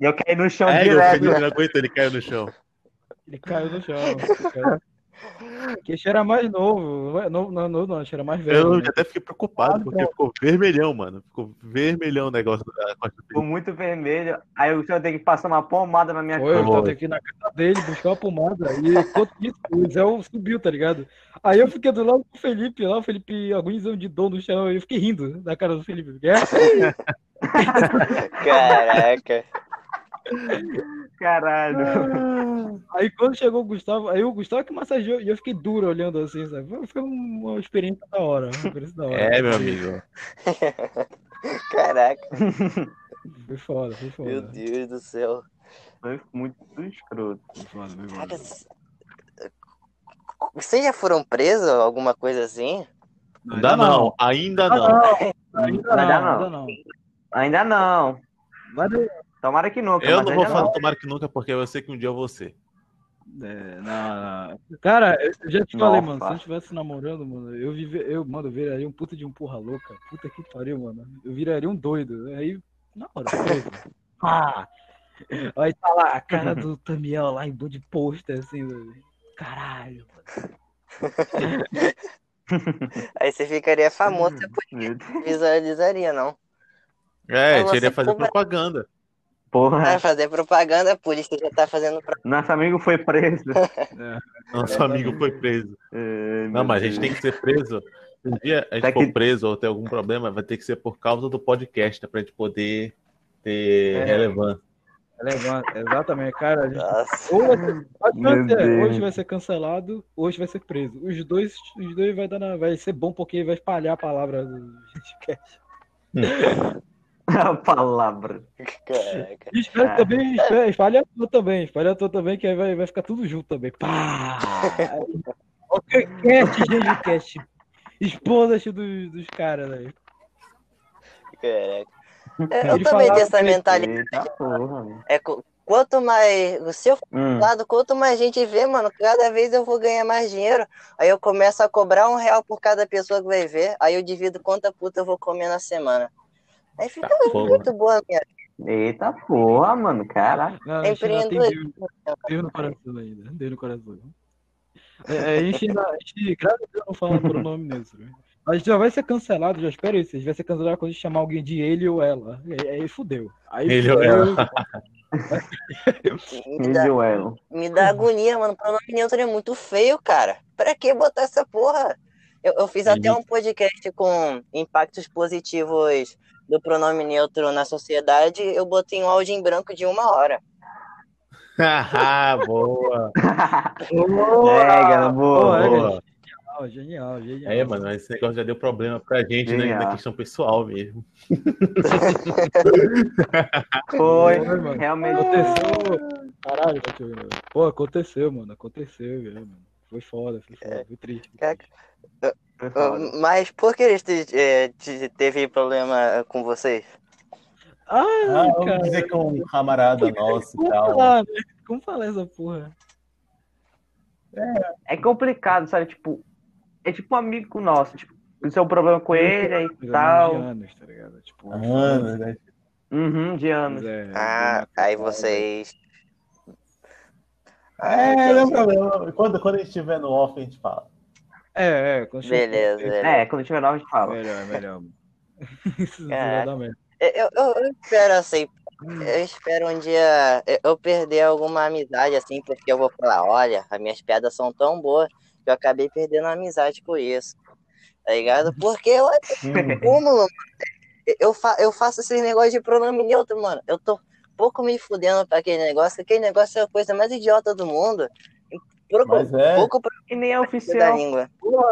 E eu caí no chão o direto. Felipe não aguentou, ele caiu no chão. ele caiu no chão. esse era mais novo. Não, não, não, não, era mais velho. Eu né? até fiquei preocupado, porque ficou vermelhão, mano. Ficou vermelhão o negócio da Ficou muito vermelho. Aí o senhor tem que passar uma pomada na minha Foi, eu cara. tava aqui na casa dele, buscar a pomada. E enquanto isso, o Zé subiu, tá ligado? Aí eu fiquei do lado do Felipe lá, o Felipe agonizando de dor no chão. Eu fiquei rindo da cara do Felipe. É, Caraca. Caralho. Aí quando chegou o Gustavo, aí o Gustavo que massageou e eu fiquei duro olhando assim, sabe? Foi- uma experiência da hora. Uma experiência da hora. É, meu amigo. Caraca. Foi foda, foi foda. Meu Deus do céu. Foi muito escroto. Foi foda, foi foda. Cara, Vocês já foram presos? Alguma coisa assim? Ainda não, ainda não. Ainda não, Ainda não. ainda não. Ainda não. Vai do- Tomara que nunca. Eu mas não vou falar tomara que nunca, porque eu sei que um dia eu vou ser. É, não, não. Cara, eu já te Não, falei, mano, se eu estivesse namorando, mano, eu, vive, eu, mano, eu viraria um puta de um porra louca. Puta que pariu, mano. Eu viraria um doido. Aí, na hora. Ah! Aí tá lá a cara do Tamiel lá em de pôster, assim, velho. caralho. Aí você ficaria famoso, você Meu Deus. visualizaria, não? É, eu iria você fazer propaganda. Porra, Vai fazer propaganda, a polícia já tá fazendo nosso amigo foi preso. Nosso amigo foi preso. Ai, Não, mas a gente tem que ser preso. Se um dia a gente Tá for que- preso ou ter algum problema, vai ter que ser por causa do podcast, né, pra gente poder ter É. relevância. Relevante, exatamente, cara. A gente, ou vai ser- Deus. hoje vai ser cancelado, hoje vai ser preso. Os dois, os dois vai, dar na- vai ser bom porque vai espalhar a palavra do podcast. A palavra. Caraca. E Ah. também a tua também, espalhe a tua também, que aí vai, vai ficar tudo junto também. Pá! Ok, cast, GengiCast. Esposas dos, dos caras aí. Caraca. É, Eu Ele também tenho essa que- mentalidade. Eita porra. É, qu- quanto mais. Se eu Hum. lado, quanto mais gente vê, mano, cada vez eu vou ganhar mais dinheiro. Aí eu começo a cobrar um real por cada pessoa que vai ver. Aí eu divido quanta puta eu vou comer na semana. Aí fica Tá, porra. muito boa minha. Eita porra, mano. Caraca. Não, a gente ainda tem Empreendedorismo. Deus, Deus no coração ainda. Deus no coração. É, é, a gente ainda, a gente, graças a Deus, não fala por nome neutro. A gente já vai ser cancelado, já espera isso. A gente vai ser cancelado quando a gente chamar alguém de ele ou ela. Aí, aí fudeu. Aí Ele ou fudeu. Me dá, me dá agonia, mano. Pronome neutro é muito feio, cara. Pra que botar essa porra? Eu, eu fiz até um podcast com impactos positivos do pronome neutro na sociedade. Eu botei um áudio em branco de uma hora. Ah, boa. É, cara, boa, Boa, boa. Genial, genial, genial. É, mano, esse negócio já deu problema pra gente né, Genial. na questão pessoal mesmo. Foi, Foi, mano. realmente. Aconteceu. Caralho, tá. Pô, aconteceu, mano. Aconteceu, velho, mano. Foi foda, foi foda, foi triste. foi triste. Foi Ah, foda. Mas por que eles te- eh, te- teve problema com vocês? Ah, Ah, vamos cara. dizer que um camarada nosso e tal. falar, né? Como falar essa porra? É complicado, sabe? Tipo, é tipo um amigo nosso. Tipo, isso é um problema com ele e De tal. anos, tá ligado? Tipo, Anos, né? Uhum, de anos. É, Ah, de aí matar, vocês. É, não é problema. Quando, quando a gente estiver no off, a gente fala. É, é, quando Beleza, beleza. É, quando tiver nova a gente fala. Melhor, melhor. merda. Eu, eu- eu espero assim. Eu espero um dia eu- perder alguma amizade, assim, porque eu vou falar, olha, as minhas piadas são tão boas que eu acabei perdendo a amizade por isso. Tá ligado? Porque eu cúmulo, mano. Eu, fa eu faço esse negócio de pronome neutro, mano. Eu tô pouco me fudendo pra aquele negócio, que aquele negócio é a coisa mais idiota do mundo. Pouco, Mas é. pouco pra E nem é da oficial. língua.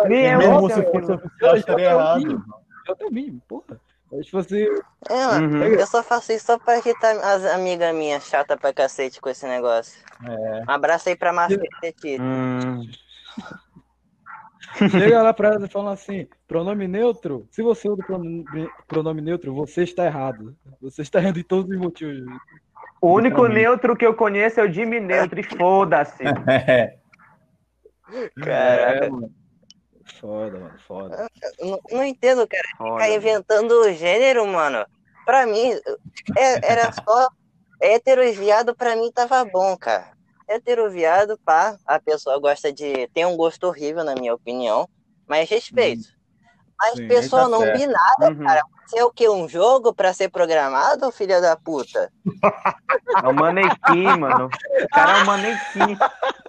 Nem é mesmo oficial. se fosse oficial, estaria errado. Eu também, porra. Mas, tipo assim, É, Uhum. eu só faço isso só pra irritar as amigas minhas chata pra cacete com esse negócio. É. Um abraço aí pra Petit. Hum, chega lá pra ela e fala assim: pronome neutro. Se você usa o pronome, pronome neutro, você está errado. Você está errando em todos os motivos. o único neutro que eu conheço é o Jimmy Neutro, e foda-se. É. Caraca. É, mano. Foda, mano, foda. Não, não entendo, cara. Foda. Ficar inventando o gênero, mano. Pra mim, é- era só hétero e viado, pra mim tava bom, cara. Hétero, viado, pá, a pessoa gosta de. tem um gosto horrível, na minha opinião, mas respeito. Mas Sim, pessoa tá não certo. binária, Uhum. cara. Você é o quê? Um jogo pra ser programado, filha da puta? É um manequim, mano. O cara é um manequim.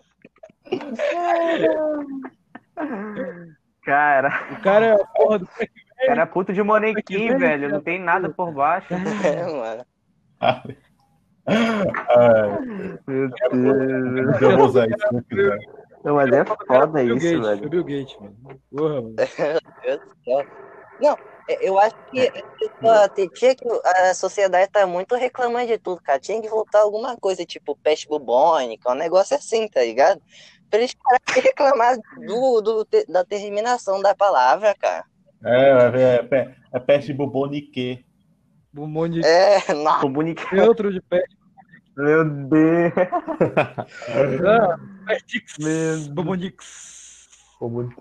Cara, O cara é a porra do. o cara é puto de manequim, velho. Não tem nada por baixo. É, mano. Meu Deus. Eu vou usar isso se não quiser. Não, mas é foda isso, Gates, velho. Bill Gates, mano. Porra, mano. Meu Deus do céu. Não, é, eu acho que a pessoa- tinha que a sociedade tá muito reclamando de tudo, cara. Tinha que voltar alguma coisa, tipo peste bubônica, um negócio assim, tá ligado? Pra eles pararem de reclamar do, do- da terminação da palavra, cara. É, é, é, pe- é peste bubonique. De É, não. O bonitinho. neutro de pé. Meu Deus. Ah, Pestix. Bumbonix.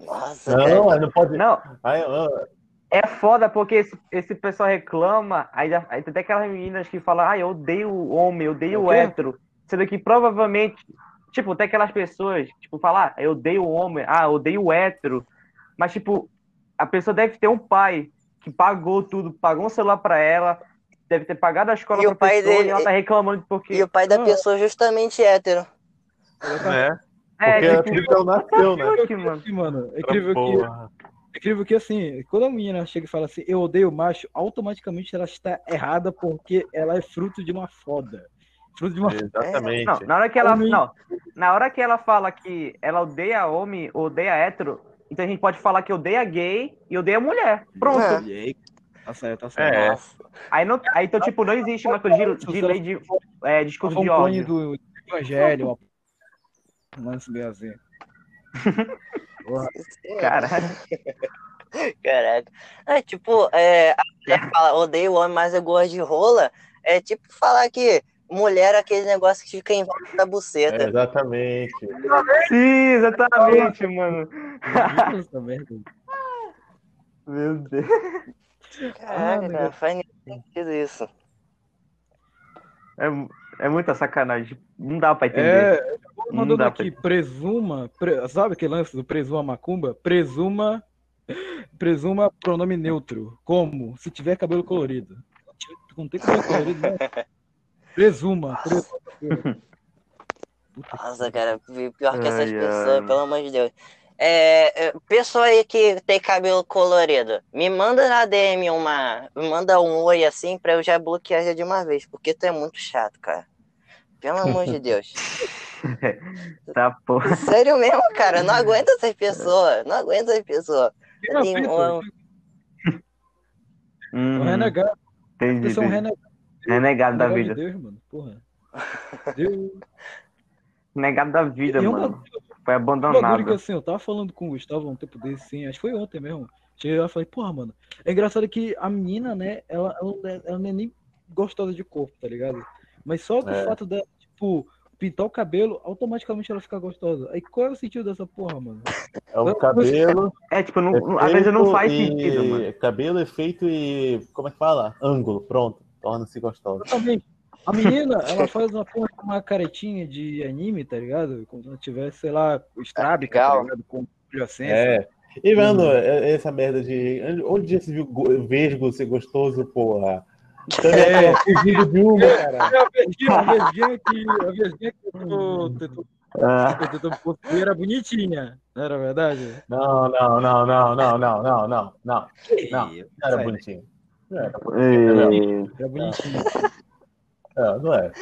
Nossa, Não, cara. não pode. Não, Ai, ah, é foda porque esse, esse pessoal reclama, aí, aí tem até aquelas meninas que falam, ah, eu odeio o homem, eu odeio O o hétero. Sendo que provavelmente, tipo, tem aquelas pessoas, tipo, falar, ah, eu odeio o homem, ah, eu odeio o hétero. Mas, tipo, a pessoa deve ter um pai que pagou tudo, pagou um celular pra ela, deve ter pagado a escola E o pra pai pessoa dele- e ela tá reclamando porque. E o pai da Ah. pessoa justamente hétero. É, É, porque tipo, Twitter nasceu, né? que, mano. Assim, mano, é incrível que, Porra. é incrível que, assim, quando a menina chega e fala assim, eu odeio macho, automaticamente ela está errada porque ela é fruto de uma foda. Uma Exatamente. Não, na hora que ela. Não, na hora que ela fala que ela odeia homem, odeia hétero, então a gente pode falar que odeia gay e odeia mulher. Pronto. É. Aí, Tá certo, tá certo. É. Aí, não, aí então, tipo, não existe uma coisa de, de lei de é, discurso de ódio. do evangelho, ó. Lance meio assim. Cara, Caraca. É tipo, é, a mulher fala, odeio homem, mas eu gosto de rola. É tipo falar que mulher é aquele negócio que fica em volta da É, buceta. exatamente. sim, exatamente, mano. Meu Deus. Caraca, Ah, cara, faz sentido isso. É, é muita sacanagem. Não dá pra entender. É, Não mandando dá aqui, presuma, pre- sabe aquele lance do presuma macumba? Presuma, presuma pronome neutro. Como? Se tiver cabelo colorido. Não tem cabelo colorido, não. Presuma. presuma. Nossa, cara, pior que essas Ai, pessoas, ai. pelo amor de Deus. É, é, pessoa aí que tem cabelo colorido, me manda na DM uma. Me manda um oi assim pra eu já bloquear já de uma vez, porque tu é muito chato, cara. Pelo amor de Deus. Tá, porra. Sério mesmo, cara. eu Não aguento essas pessoas. Não aguento essas pessoas. Tem feito, um- um Hum, renegado. entendi, entendi. renegado, Renegado da renegado de vida. Deus, mano. Porra. Deus. Renegado da vida, E um mano. bagulho- Foi bagulho que abandonado. assim, eu tava falando com o Gustavo há um tempo desse, sim, acho que foi ontem mesmo. Cheguei lá e falei, porra, mano. É engraçado que a menina, né, ela, ela, ela não é nem gostosa de corpo, tá ligado? Mas só o É. fato dela, tipo, pintar o cabelo, automaticamente ela fica gostosa. Aí qual é o sentido dessa porra, mano? É o cabelo. É, tipo, não, às vezes não faz efeito sentido, e- mano. Cabelo, efeito e. Como é que fala? Ângulo. Pronto. Torna-se gostosa. Exatamente. A menina, ela faz uma porra de uma caretinha de anime, tá ligado? Como se ela tivesse, sei lá, estrábica, tá Legal. ligado? Com adjacência. É. E, mano, é- essa merda de. Onde já se viu go- vesgo ser gostoso, porra? É. Fugindo de uma, cara. É a verdinha, a verdinha que, a verdinha que tentou, tentou, Ah, tentou possuir era bonitinha, não era verdade? Não, não, não, não, não, não, não, não, não. Não, era sai, bonitinho. Não era, e- Era bonitinha. não, não é.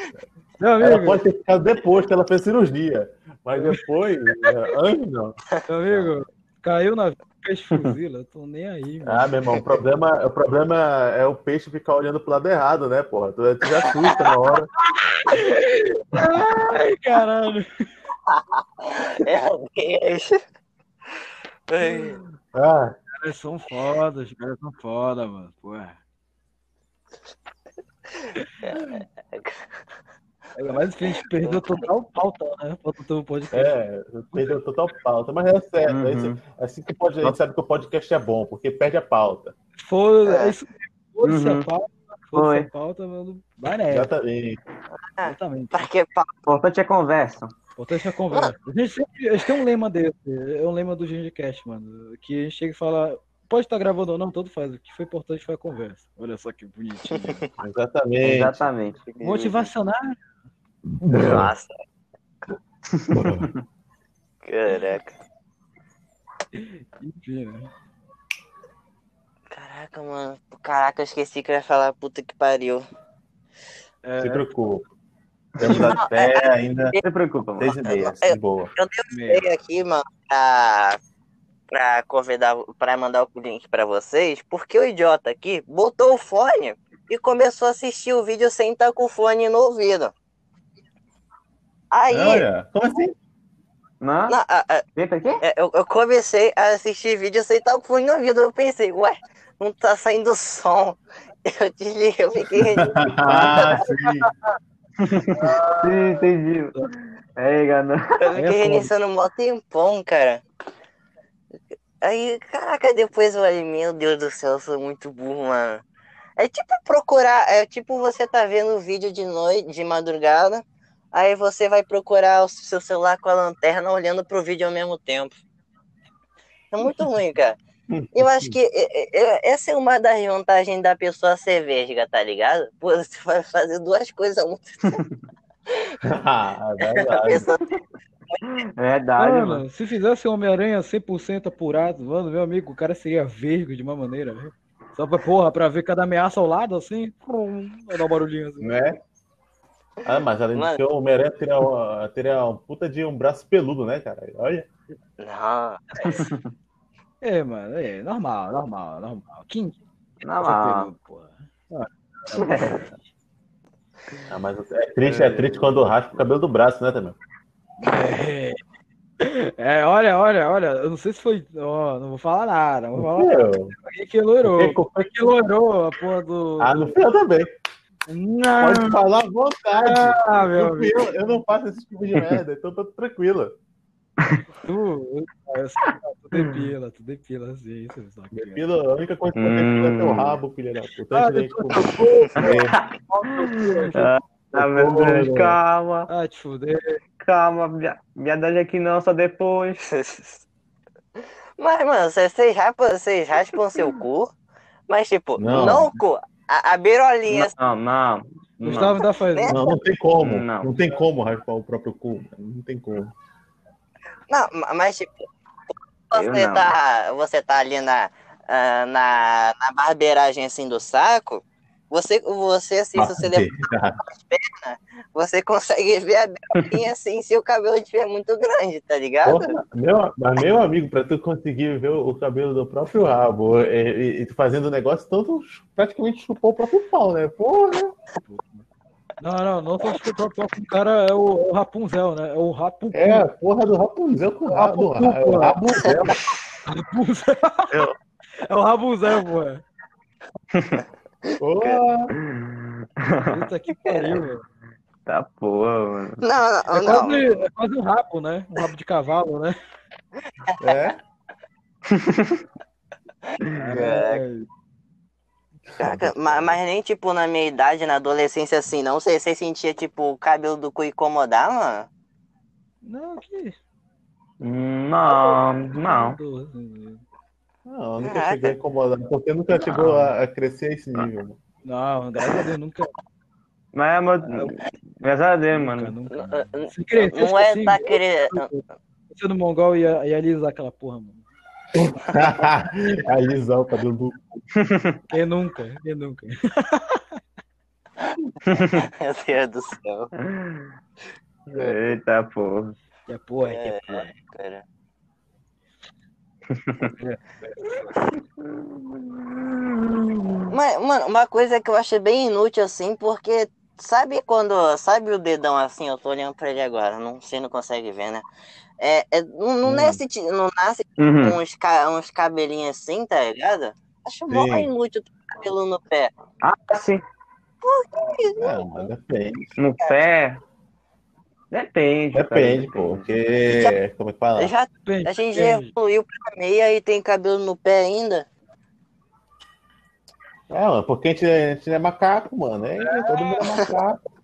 Meu Ela amigo, pode ter ficado depois que ela fez cirurgia. Mas depois, é, antes não. meu amigo, caiu na peixe fuzila, eu tô nem aí, mano. Ah, meu irmão, o problema, o problema é o peixe ficar olhando pro lado errado, né, porra? Tu, tu já assusta na hora. Ai, caralho. Meu Deus. Ai, Ah, caras são foda, os caras são foda, mano. Porra. Ainda mais que a gente perdeu total pauta, né? Podcast. é, perdeu total pauta. Mas é certo, é isso- Uhum. é assim que pode, a gente sabe que o podcast é bom, porque perde a pauta. Foda, É. é isso. Foda-se Uhum. a pauta, foda-se Foi. a pauta, mano. Exatamente. Exatamente. pra que pa- O importante é conversa. Importante a conversa. A gente, sempre, a gente tem um lema desse, é um lema do Gingcast, mano. Que a gente chega e fala, pode estar gravando ou não, tanto faz. O que foi importante foi a conversa. Olha só que bonitinho. Exatamente. Exatamente. Motivacional. Nossa. Caraca. Enfim, né? Caraca, mano. Caraca, eu esqueci que eu ia falar puta que pariu. É, Se preocupe. Temos até ainda Não se preocupa, mano. seis e meia, É, de boa. meio. Veio aqui, mano, pra, pra convidar, pra mandar o link pra vocês, porque o idiota aqui botou o fone e começou a assistir o vídeo sem estar com o fone no ouvido. Aí, Olha, como assim? Não? na- a- a- é, eu, eu comecei a assistir vídeo sem estar com o fone no ouvido. Eu pensei, ué, não tá saindo som. Eu desliguei, eu fiquei. ah, sim. Sim, entendi. É, gana. Eu fiquei foda. reiniciando um mó tempão, cara. Aí, caraca, depois eu olhei, meu Deus do céu, eu sou muito burro, mano. É tipo procurar, é tipo você tá vendo o vídeo de noite, de madrugada, aí você vai procurar o seu celular com a lanterna olhando pro vídeo ao mesmo tempo. É muito ruim, cara. Eu acho que é, é, essa é uma das vantagens da pessoa ser vesga, tá ligado? Pô, você vai fazer duas coisas ao mesmo Ah, é A verdade. pessoa Verdade, Mano, mano. se fizesse Homem-Aranha 100% apurado, mano, meu amigo, o cara seria vergo de uma maneira, velho. Só pra, porra, pra ver cada ameaça ao lado, assim, pum, vai dar um barulhinho assim. Né? Ah, mas além Mano. de ser o Homem-Aranha teria, uma- teria um puta de um braço peludo, né, cara? Olha. Não, É, mano, é normal, normal, normal. Quem tá mas... peludo, porra? Ah, mas é triste, é triste quando raspa o cabelo do braço, né, também? É. É, olha, olha, olha, eu não sei se foi. Ó, não vou falar nada, não vou falar nada. Quem que loirou? Quem que loirou a porra do. ah, não fui eu também. Não, Pode falar à vontade. ah, meu eu, eu não faço esse tipo de merda, então tô tranquilo. Tu, eu sei, tu depila, tu depila assim, é. Depilo, a única coisa que eu tenho é teu rabo, filha da puta. Ah, gente depois comer. Tá, Deus, calma, Ah, te fuder. calma. Minha, minha idade aqui não, só depois. Mas, mano, vocês vocês raspam, vocês raspam seu cu, mas, tipo, Não. não, o cu, a, a beirolinha. Não, não. não. Gustavo tá fazendo. Não, não tem como. Não. Não, tem como raspar o próprio cu. Não tem como. Não, ma- mas, tipo, Eu você não. tá, você tá ali na, ah, na, na barbeiragem, assim, do saco, Você, você assim, se você levantar as pernas, você consegue ver a belinha assim se o cabelo estiver muito grande, tá ligado? Porra, meu, mas meu amigo, pra tu conseguir ver o cabelo do próprio rabo e, e, e tu fazendo o negócio, tu praticamente chupou o próprio pau, né? Porra! Não, não, não só o próprio o cara é o, é o Rapunzel, né? É o Rapu. É, a porra do Rapunzel com o rabo. Rapunzel, É o Rapunzel. Rapunzel. Eu- É o Rapunzel, pô. Porra! Puta que pariu, velho. Tá porra, mano. Não, É não, não. quase, é quase um rabo, né? Um rabo de cavalo, né? É? É, Caraca, ma- mas, nem tipo na minha idade, na adolescência assim, não. Você, você sentia tipo o cabelo do cu incomodar, mano? Não, que. Não, não. Não, nunca Caraca. cheguei a incomodar, porque nunca chegou a, a crescer a esse nível. mano. Não, graças a Deus, nunca. Mas, mano, graças a Deus, Nunca, mano. nunca. N- Se crescesse Não é assim, tá querendo. Você no Mongol ia, ia alisar aquela porra, mano. a Lisão, cabelo do. Quem nunca? Quem nunca? Meu Deus do céu. Eita porra. Que é porra, que é É, porra. cara. Mas, mano, uma coisa que eu achei bem inútil assim, porque sabe quando. Sabe o dedão assim? Eu tô olhando pra ele agora, não, você não consegue ver, né? É, é, não, não, Hum. nasce, não nasce Uhum. com uns, uns cabelinhos assim, tá ligado? Acho mó Sim. inútil ter cabelo no pé. Ah, sim. Não, mas depende. No pé. Depende. cara, Depende, pô. Porque. Como é que fala? Já, Depende, a gente já depende. evoluiu pra meia e tem cabelo no pé ainda. É, mano, porque a gente, a gente é macaco, mano. É, todo mundo é macaco.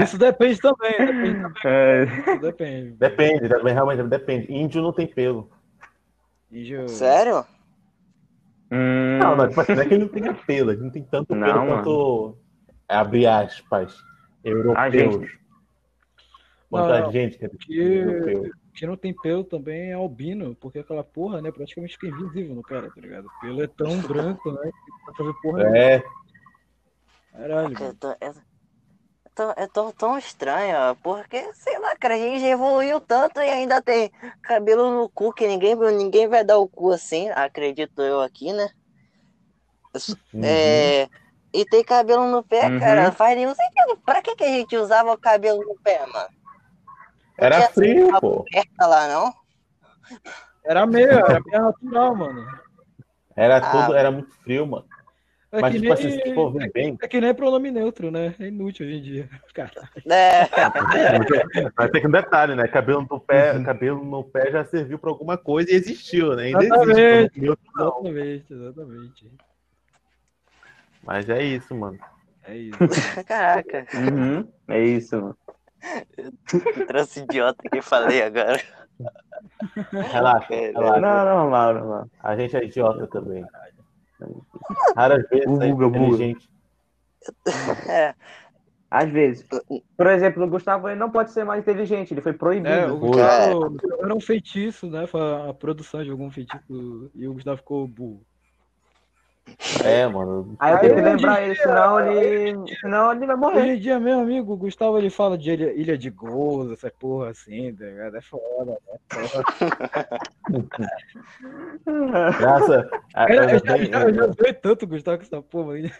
Isso depende também, depende também. É, Isso depende. Depende, realmente depende. Índio não tem pelo. Índio- Sério? hum, Não, não, tipo assim, não é que ele não tenha pelo, ele não tem tanto Não, pelo mano. quanto, abre aspas, europeus. A gente. Que é Que- europeu. que não tem pelo também é albino, porque aquela porra, né, praticamente fica invisível no cara, tá ligado? O pelo é tão branco, né, que não porra nenhuma. É, Caralho, Eu eu tô tão estranho, ó, porque, sei lá, cara, a gente já evoluiu tanto e ainda tem cabelo no cu, que ninguém, ninguém vai dar o cu assim, acredito eu aqui, né? uhum. É, e tem cabelo no pé, Uhum. cara, não faz nenhum sentido. Pra que, que a gente usava o cabelo no pé, mano? Não era frio, pô. lá, não? Era meio, era meio natural, mano. Era Ah. tudo, era muito frio, mano. É Mas, que tipo nem, assim, se for ver bem, é que nem pronome neutro, né? É inútil hoje em dia. Cara, É, Mas tem que um detalhe, né? Cabelo no pé, Uhum. cabelo no pé já serviu pra alguma coisa e existiu, né? Ainda Exatamente. existe. não. exatamente, exatamente. Mas é isso, mano. É isso. caraca, Uhum, é isso, mano. trouxe idiota que falei agora. Relaxa, É, relaxa. Não, não, não, não, não. A gente é idiota também. Raras vezes Buga, é buga. inteligente. É, Às vezes. Por exemplo, o Gustavo ele não pode ser mais inteligente, ele foi proibido. É, o. Gustavo era um feitiço, né? Foi a produção de algum feitiço e o Gustavo ficou burro. É, mano. Aí eu tenho que lembrar ele, senão ele. Senão ele vai morrer. Hoje em dia, meu amigo, o Gustavo ele fala de ilha, ilha de gozo, essa porra assim, tá ligado? É foda, né? Graça. eu já, bem- já, eu já zoei tanto o Gustavo com essa porra aí.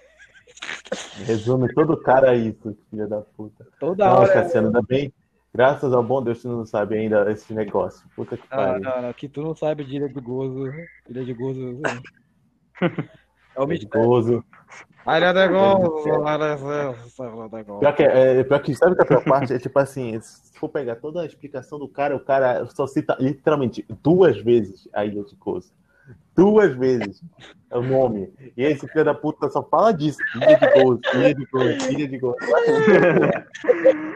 Resume todo cara isso, filho da puta. Toda Não, hora. Cassiano, ainda bem. Graças ao bom Deus, tu não sabe ainda esse negócio. Puta que Ah, pariu. não, não, que tu não sabe de ilha de gozo. Ilha de gozo. É o mistério. Perigoso. Ilha de gozo, ilha de gozo. Pior que, é, pior que sabe que a pior parte é tipo assim, se for pegar toda a explicação do cara, o cara só cita literalmente duas vezes a Ilha de Gozo. Duas vezes é o nome. E esse filho da puta só fala disso. Ilha de Gozo, Ilha de Gozo, Ilha de Gozo.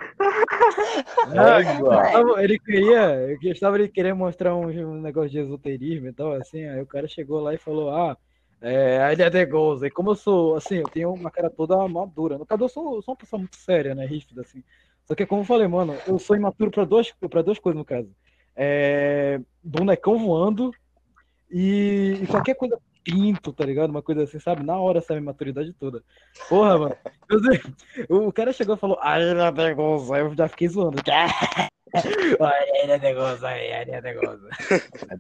Não, É ele queria, o Gustavo ele queria mostrar um, um negócio de esoterismo e tal, assim, aí o cara chegou lá e falou, ah, é, a Ilha de Gozo, e como eu sou, assim, eu tenho uma cara toda madura, no caso eu sou, eu sou uma pessoa muito séria, né, rígida, assim, só que como eu falei, mano, eu sou imaturo pra duas, pra duas coisas, no caso, é, bonecão voando e, e qualquer coisa pinto, tá ligado? Uma coisa assim, sabe? Na hora, sabe? Maturidade toda. Porra, mano. Deus, O cara chegou e falou, ai, ele é negócio. Aí eu já fiquei zoando. Olha, ele é negócio, aí, ele é negócio.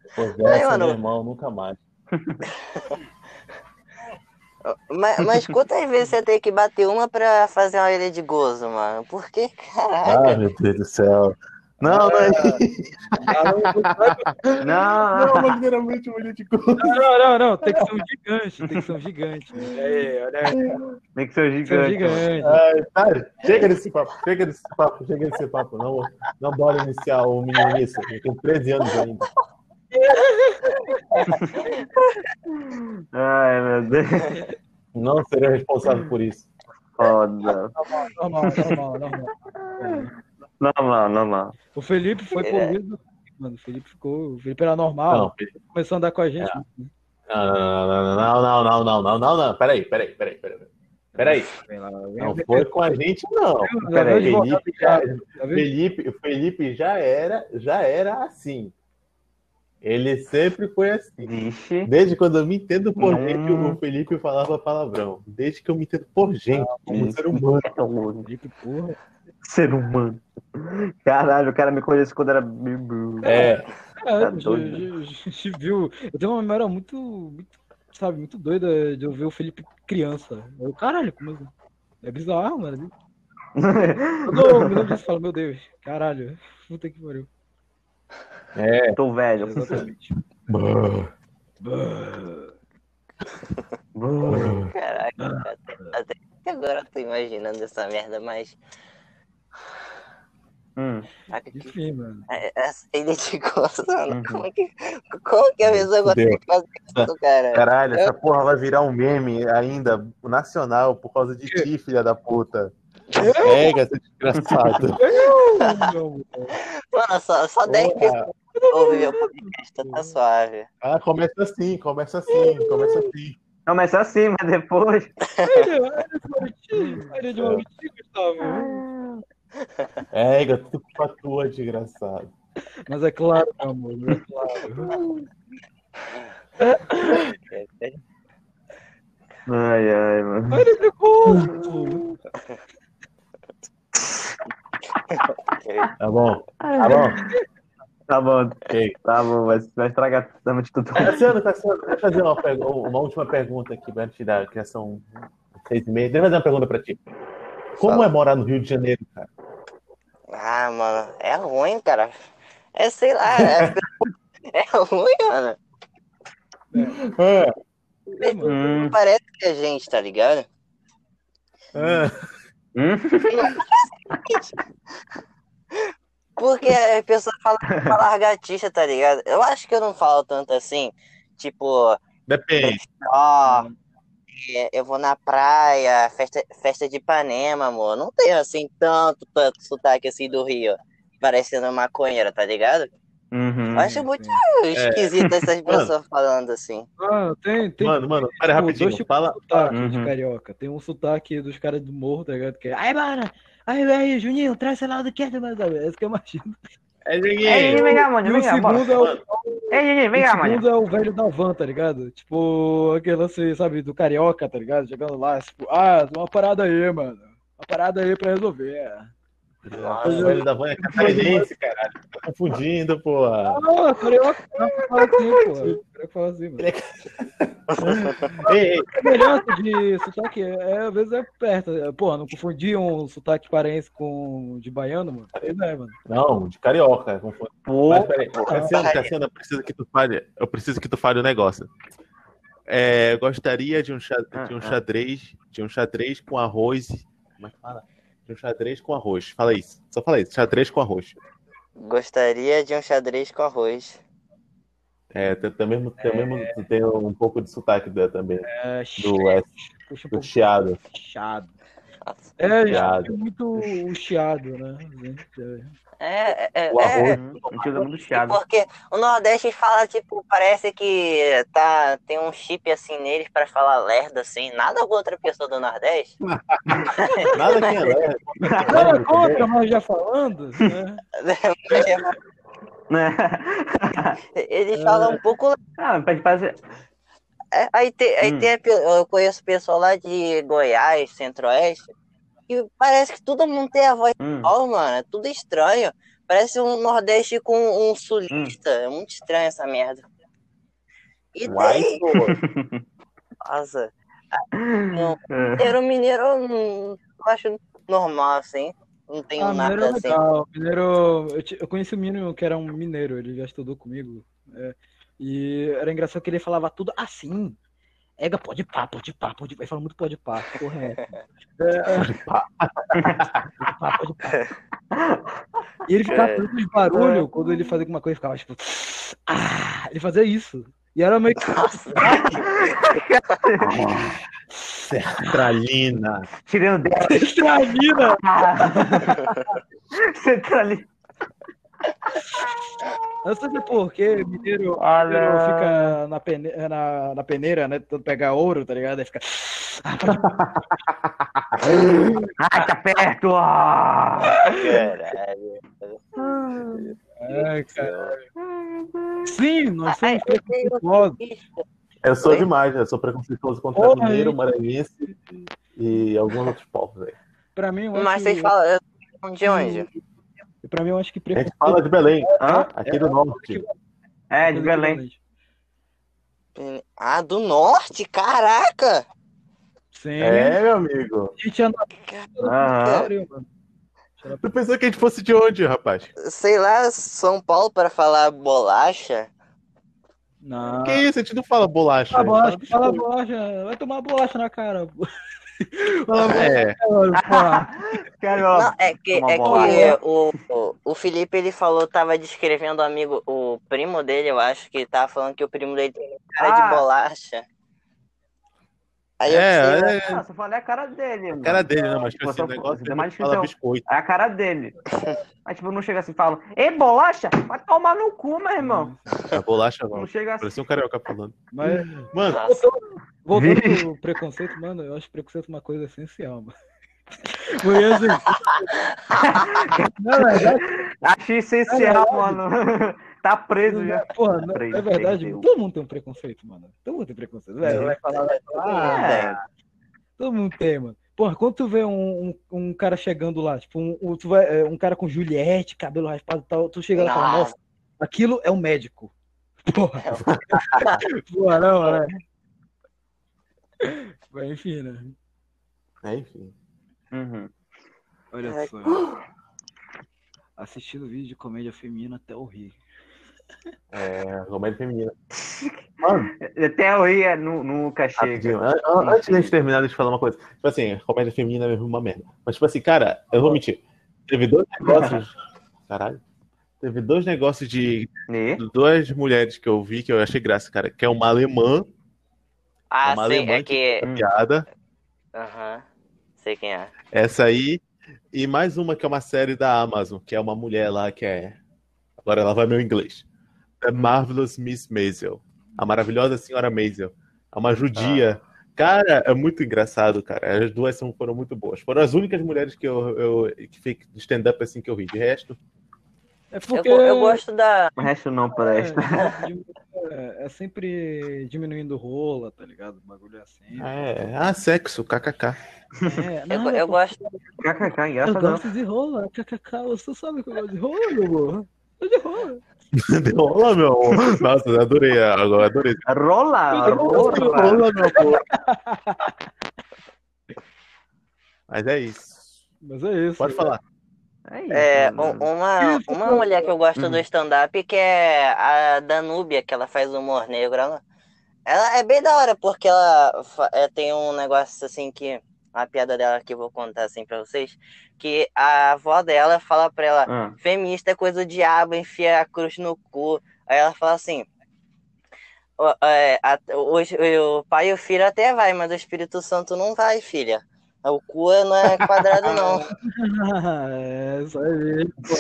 Depois dessa, meu irmão, nunca mais. Mas, mas quantas vezes você tem que bater uma pra fazer uma ilha de gozo, mano? Por que, caraca? Ai, meu Deus do céu. Não, não é Não, Não, mas literalmente uma ilha de coisa. Não, não, não, tem que ser um gigante, tem que ser um gigante. Aí, olha aí, tem que ser um que ser um gigante. gigante. Ai, chega desse papo, chega desse papo, chega desse papo. Não, não bora iniciar o menino nisso. Eu tenho 13 anos ainda. Ai, meu Deus. Não seria responsável por isso. Foda. Normal, normal, normal. Normal, normal. O Felipe foi é. poluído. Mano, o Felipe ficou. O Felipe era normal. Começou a andar com a gente. É. Né? Não, não, não, não, não, não, não, Peraí, peraí, peraí, peraí. Peraí. Não foi com a gente, não. Peraí, Felipe, Felipe, Felipe já era, já era assim. Ele sempre foi assim. Vixe. Desde quando eu me entendo por Hum. gente, o Felipe falava palavrão. Desde que eu me entendo por gente, como ser humano. Felipe, porra. Ser humano. Caralho, o cara me conhece quando era. É, É, Tá viu. Eu tenho uma memória muito, muito, sabe, muito doida de eu ver o Felipe criança. Eu, caralho, como assim? É bizarro, mano. Disso, eu falo, meu Deus, caralho, puta que pariu. É. Tô velho. Exatamente. Caraca, até, até que agora eu tô imaginando essa merda, mas. Hum. Caraca, que- Enfim, mano. é- Essa ilha de gozo, mano. Uhum. Como que, como que a pessoa consegue fazer isso, cara? Caralho, essa porra vai virar um meme ainda nacional por causa de ti, filha da puta. Pega, seu desgraçado. Mano, só, só 10 pessoas ouvem meu podcast, tá suave. Ah, começa assim, começa assim, começa assim. Começa assim, mas depois. Olha, olha de Gustavo. Tudo pra tua, desgraçado. Mas é claro, meu amor, é claro. Ai, ai, mano. Olha de gosto. Tá bom? Tá bom? Tá bom, Ok. tá bom, vai, vai estragar totalmente tudo. Cassiano, Cassiano, deixa eu fazer uma, uma última pergunta aqui pra te dar, que já são seis e meia. Deixa eu fazer uma pergunta pra ti. Como Fala. é morar no Rio de Janeiro, cara? Ah, mano, é ruim, cara. É, sei lá, é, é ruim, mano. Hum, Não parece que é gente, tá ligado? ah. Hum? Porque a pessoa fala que uma largatista, tá ligado? Eu acho que eu não falo tanto assim. Tipo, Depende. ó, é, eu vou na praia, festa, festa de Ipanema, amor. Não tenho assim tanto, tanto sotaque assim do Rio. Parecendo maconheira, tá ligado? Uhum. Eu acho muito É. esquisito essas pessoas falando assim. Ah, tem, tem Mano, mano, tipo, rapidinho. dois tipos Fala. de sotaque Uhum. de carioca. Tem um sotaque dos caras do morro, tá ligado? Que é, ai, mano, aí, aí, Juninho, traz sei lá do que, mas esse que eu imagino. É, Dieguinho. vem cá, E mano, o vem cá, bora. segundo é o, Gigi, vem o cá, mano. segundo é o velho da van, tá ligado? Tipo, aquele lance, sabe, do carioca, tá ligado? Chegando lá, tipo, ah, uma parada aí, mano. Uma parada aí pra resolver. Ah, O velho da van é catarinense, caralho. Tá confundindo, porra. Ah, carioca, carioca fala assim, pô. Carioca fala assim, mano. Ei, ei, A semelhança de sotaque é, às vezes é perto. Porra, não confundir um sotaque paraense com de baiano, mano? Pois é, mano. Não, de carioca. confundo. Pô, Mas peraí, Cassiano, Cassiano, eu preciso que tu fale, eu preciso que tu fale um negócio. É, eu gostaria um, de um Ah, ah. xadrez, de um xadrez com arroz. Como é que fala? Um xadrez com arroz. Fala isso. Só fala isso. Xadrez com arroz. Gostaria de um xadrez com arroz. É, tem, tem mesmo, tem, mesmo, tem um pouco de sotaque da- também. É, Do, puxa um do pouco chiado. chiado. É, Chiado. é muito o chiado, né? Gente? É, é, O é, arroz. A gente usa muito chiado. Porque o Nordeste fala, tipo, parece que tá, tem um chip assim neles pra falar lerda, assim. Nada contra a pessoa do Nordeste. Nada que é leve. Nada contra, mas já falando, né? Né? Eles falam um pouco. Ah, pode fazer. É, aí tem, aí Hum. tem eu conheço pessoal lá de Goiás, Centro-Oeste, que parece que todo mundo tem a voz Hum. igual, mano. É tudo estranho. Parece um Nordeste com um sulista. Hum. É muito estranho essa merda. E pô. nossa, não, É. mineiro, mineiro, eu não- acho normal, assim. Não tenho Ah, nada mineiro é assim. legal. Mineiro, eu, ti- eu conheci um menino que era um mineiro, ele já estudou comigo. é, e era engraçado que ele falava tudo assim. Ega, pode pá, pode pá, pode pá. Ele fala muito pode pá, porra é. é pode pá, pode pá. E ele ficava fazendo uns barulho quando ele fazia alguma coisa, ficava tipo. Ah, ele fazia isso. E era meio que. Nossa, Sertralina. Tirando dela. Estranina! Centrali- Eu sei por que mineiro, Olha. mineiro fica na, pene, na, na peneira, né? Tentando pegar ouro, tá ligado? Aí fica. Ai, tá perto! Ah! caralho. Ai, cara. Sim, nós somos eu tenho- preconceituosos. Eu sou demais, eu sou preconceituoso contra Porra, mineiro, aí. maranhense e alguns outros povos aí. Pra mim, Mas vocês que, falam eu- de onde? Pra mim, eu acho que A gente fala de Belém, Hã? aqui do norte. É, de Belém. Ah, do norte? Caraca! Sim. É, meu amigo. A gente anda mano. Tu pensou que a gente fosse de onde, rapaz? Sei lá, São Paulo para falar bolacha? Não. Que isso? A gente não fala bolacha. Fala a bolacha, fala bolacha. Vai tomar bolacha na cara. É. Não, é que, é que o, o, o Felipe ele falou, tava descrevendo o amigo, o primo dele, eu acho que tava falando que o primo dele tem cara Ah. de bolacha. Aí eu É, pensei, é. Não, você falou é a cara dele. Mano. cara dele, né? Mas tipo assim, Você- o negócio é que fala biscoito. É a cara dele. Mas tipo, não chega assim e fala, Ei, bolacha? Vai tomar no cu, meu irmão. A bolacha não. Não chega assim. Parecia um carioca falando. Mas, Mano, nossa, voltando pro preconceito, mano, eu acho preconceito uma coisa essencial, mano. Porque assim. Na verdade, Acho essencial, mano. tá preso já. porra, na, Preso, na verdade, todo mundo tem um preconceito, mano. Todo mundo tem preconceito. Vai, vai falar, vai falar. É. ah, Todo mundo tem, mano. Porra, quando tu vê um, um, um cara chegando lá, tipo, um, tu vai, é, um cara com Juliette, cabelo raspado e tal, tu chega lá e fala, Nossa. aquilo é um médico. Porra. Porra, não, né? Mas enfim, né? é, enfim. Uhum. Olha Ai. só. Assistindo vídeo de comédia feminina até o rir. É, comédia feminina. Mano, Até eu ria, nu- nunca chega. An- an- Antes de a gente terminar, deixa eu falar uma coisa. Tipo assim, comédia feminina é mesmo uma merda. Mas, tipo assim, cara, eu vou mentir. Teve dois negócios. Caralho. Teve dois negócios de E? duas mulheres que eu vi que eu achei graça, cara. Que é uma alemã, ah, uma sim, é que. Piada. Aham, sei quem é. Essa aí. E mais uma que é uma série da Amazon, que é uma mulher lá que é. Agora ela vai meu inglês. The Marvelous Miss Maisel. A maravilhosa senhora Maisel. É uma judia. Cara, é muito engraçado, cara. As duas são, foram muito boas. Foram as únicas mulheres que eu, eu que fiz de stand-up assim que eu ri. De resto, É Eu, porque. go- eu gosto da. O resto não presta. É, é sempre diminuindo rola, tá ligado? O bagulho é assim. é. Ah, sexo, kkk. É, Eu, não, eu pô, gosto. KKK, eu engraçadão. gosto de rola, kkk, você sabe que eu gosto de rola, meu amor. Eu de rola. Deu rola, meu amor. Nossa, eu adorei. Agora adorei. Rola, Eu de rola. Rola, meu amor. Mas é isso. Mas é isso. Pode falar. É. É, um- uma, uma mulher que eu gosto Uhum. do stand-up que é a Danúbia, que ela faz humor negro. Ela, ela é bem da hora, porque ela é, tem um negócio assim que. A piada dela que eu vou contar assim pra vocês. Que a avó dela fala pra ela: Ah. feminista é coisa do diabo, enfia a cruz no cu. Aí ela fala assim. "Ó, é, a- hoje, o pai e o filho até vai, mas o Espírito Santo não vai, filha. O cu não é quadrado, não. é, isso aí, pô.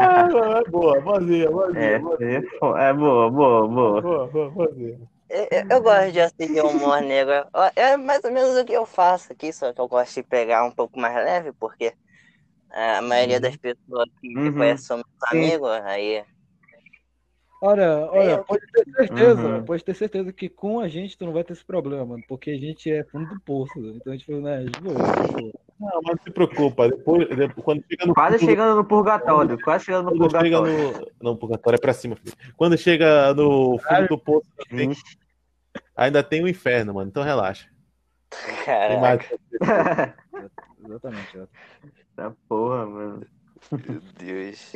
Ah, é boa, boazinha, boazinha. É, é, é boa, boa, boa. Boa, boa, boazinha. Eu, eu- gosto de assistir humor negro. É mais ou menos o que eu faço aqui, só que eu gosto de pegar um pouco mais leve, porque é, a maioria das pessoas que Uhum. conhecem são meus amigos, aí. Olha, olha, Eu- pode ter certeza, Uhum. pode ter certeza que com a gente tu não vai ter esse problema, mano, porque a gente é fundo do poço, então a gente falou, né. Não, mas não se preocupa. Depois, depois- quando chega no Quase fundo- chegando no purgatório. Quase chegando no Quando chega purgatório. no. Não, purgatório é pra cima, filho. Quando chega no fundo do poço, ainda tem, Ixi. ainda tem o inferno, mano. Então relaxa. Caraca, mais. Exatamente. exatamente. Tá porra, mano. meu Deus.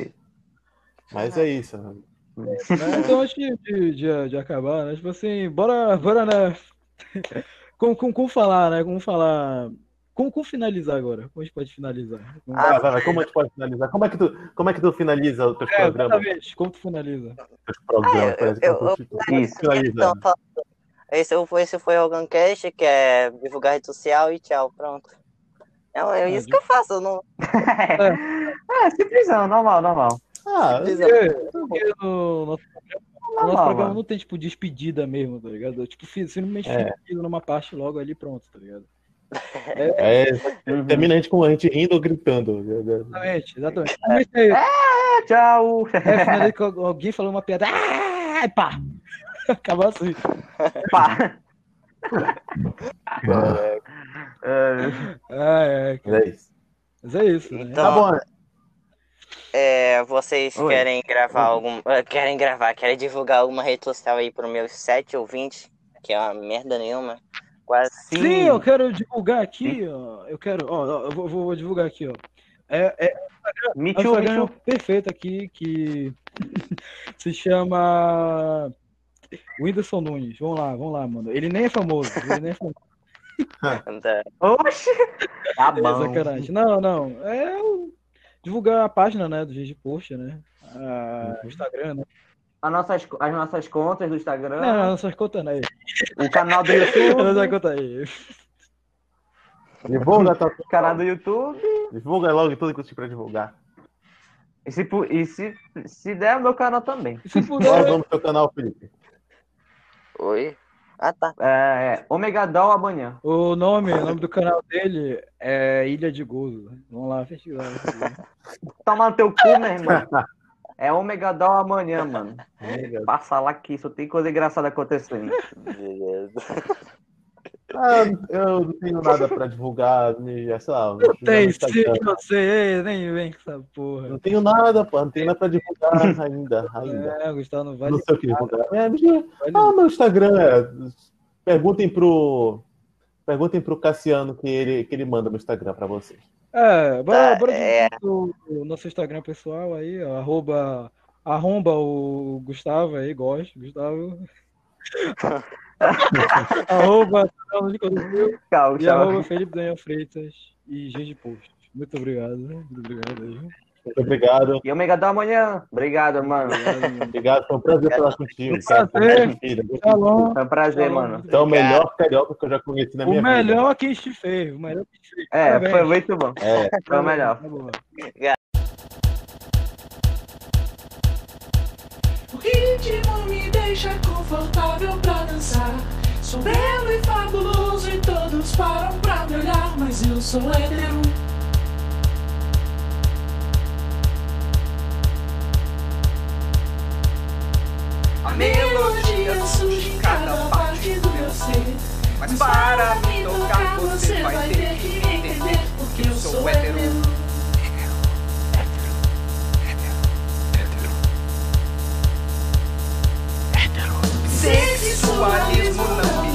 Mas é isso. mano. Né, Então, antes de, de, de- acabar, né, tipo assim, bora, bora, né, como, como, como falar, né, como falar, como, como finalizar agora, como a gente pode finalizar? Como- Ah, Vai. Como a gente pode finalizar? Como é que tu, como é que tu finaliza os teus é, programas? exatamente, como tu finaliza? Teus programas, Ah, eu- parece que eu- eu tô tipo, Isso. Então, fala- esse foi, esse foi o Organcast, que é divulgar rede social e tchau, pronto. É, é isso que eu faço, eu não. É, simplesão, normal, normal. Ah, Porque, porque no nosso, no nosso Normal, programa mano. não tem, tipo, despedida mesmo, tá ligado? Tipo, simplesmente É. numa parte logo ali, pronto, tá ligado? é, Uhum. termina a gente com a gente rindo ou gritando. Exatamente, exatamente. É, É, tchau. é, finalizei com alguém falou uma piada, ah, pá! Acabou assim. Pá. É, É, Ah, é, é isso. Mas é isso, né? Então, Tá bom, né? É, vocês Oi. querem gravar algum. eh, Querem gravar, querem divulgar alguma rede social aí pros meus sete ouvintes, que é uma merda nenhuma. Quase. Sim, eu quero divulgar aqui, ó. Eu quero, ó, eu vou, vou- vou divulgar aqui, ó. É, é Me um Instagram perfeito aqui que se chama Whindersson Nunes. Vamos lá, vamos lá, mano. Ele nem é famoso, ele nem é famoso. Oxi. Tá É bom. Não, não. É o- divulgar a página, né, do GG Post, né? O Instagram, né? As nossas, as nossas contas do Instagram, Não, não, nossas contas aí. o canal do Nossas YouTube, contas aí. Divulga, tá, o canal do YouTube. divulga logo tudo que te pra divulgar. E se, e se, se der, o meu canal também. E se Qual é o puder, nome do teu canal, Felipe? Oi? Ah, tá. É, Omega Doll amanhã. o nome, o nome do canal dele é Ilha de Gozo. Vamos lá, pesquisar. pesquisar. Toma no teu cu, meu irmão. É Omega Doll amanhã, mano. Passa lá que isso tem coisa engraçada acontecendo. Beleza. Ah, eu não tenho nada pra divulgar, me- sei lá. Não tem sim, você, nem vem com essa porra. Não tenho nada, pô, não tenho nada pra divulgar ainda, ainda. É, Gustavo, não vale. Não sei o que divulgar. É, vale ah, meu Instagram é. Perguntem pro. Perguntem pro Cassiano que ele, que ele manda no Instagram pra vocês. É, bora, Tá, bora é. o nosso Instagram pessoal aí, ó, arroba, arromba o Gustavo aí, gosto, Gustavo. arroba Tchau, e tchau. arroba Felipe Daniel Freitas e G de Post. Muito obrigado, né? muito obrigado aí. Muito obrigado. E Omega Doll amanhã. Obrigado, mano. Obrigado, mano. Obrigado, foi um prazer falar contigo. Um cara. prazer. Shalom. Foi um prazer, Shalom. mano. Então, o melhor carioca que eu já conheci na minha O vida. melhor que te fez, o melhor que te fez. É, Parabéns. foi muito bom. É, Foi o melhor. Ritmo me deixa confortável pra dançar. Sou belo e fabuloso e todos param pra me olhar, mas eu sou hétero. A melodia surge em cada parte do meu ser. Mas para me tocar você vai ter que entender porque eu sou hétero. Sexualismo não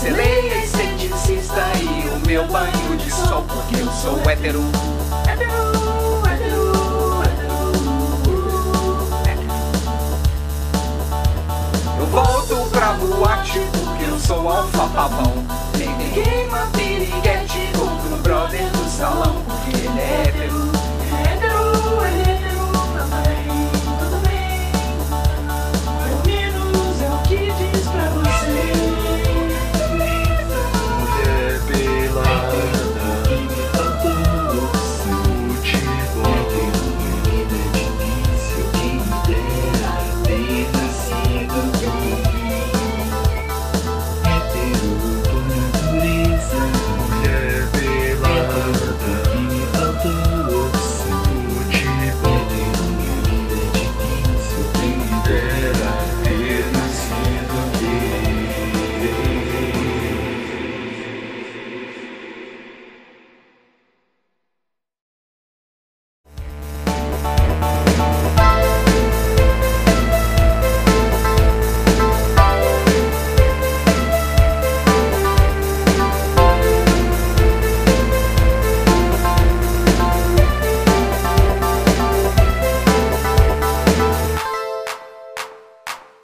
Cancelei a esteticista e o meu banho de sol, porque eu sou hétero. Hétero, hétero, hétero. Eu volto pra boate porque eu sou alfa-pavão. Nem ninguém piriguete ou pro brother do salão, porque ele é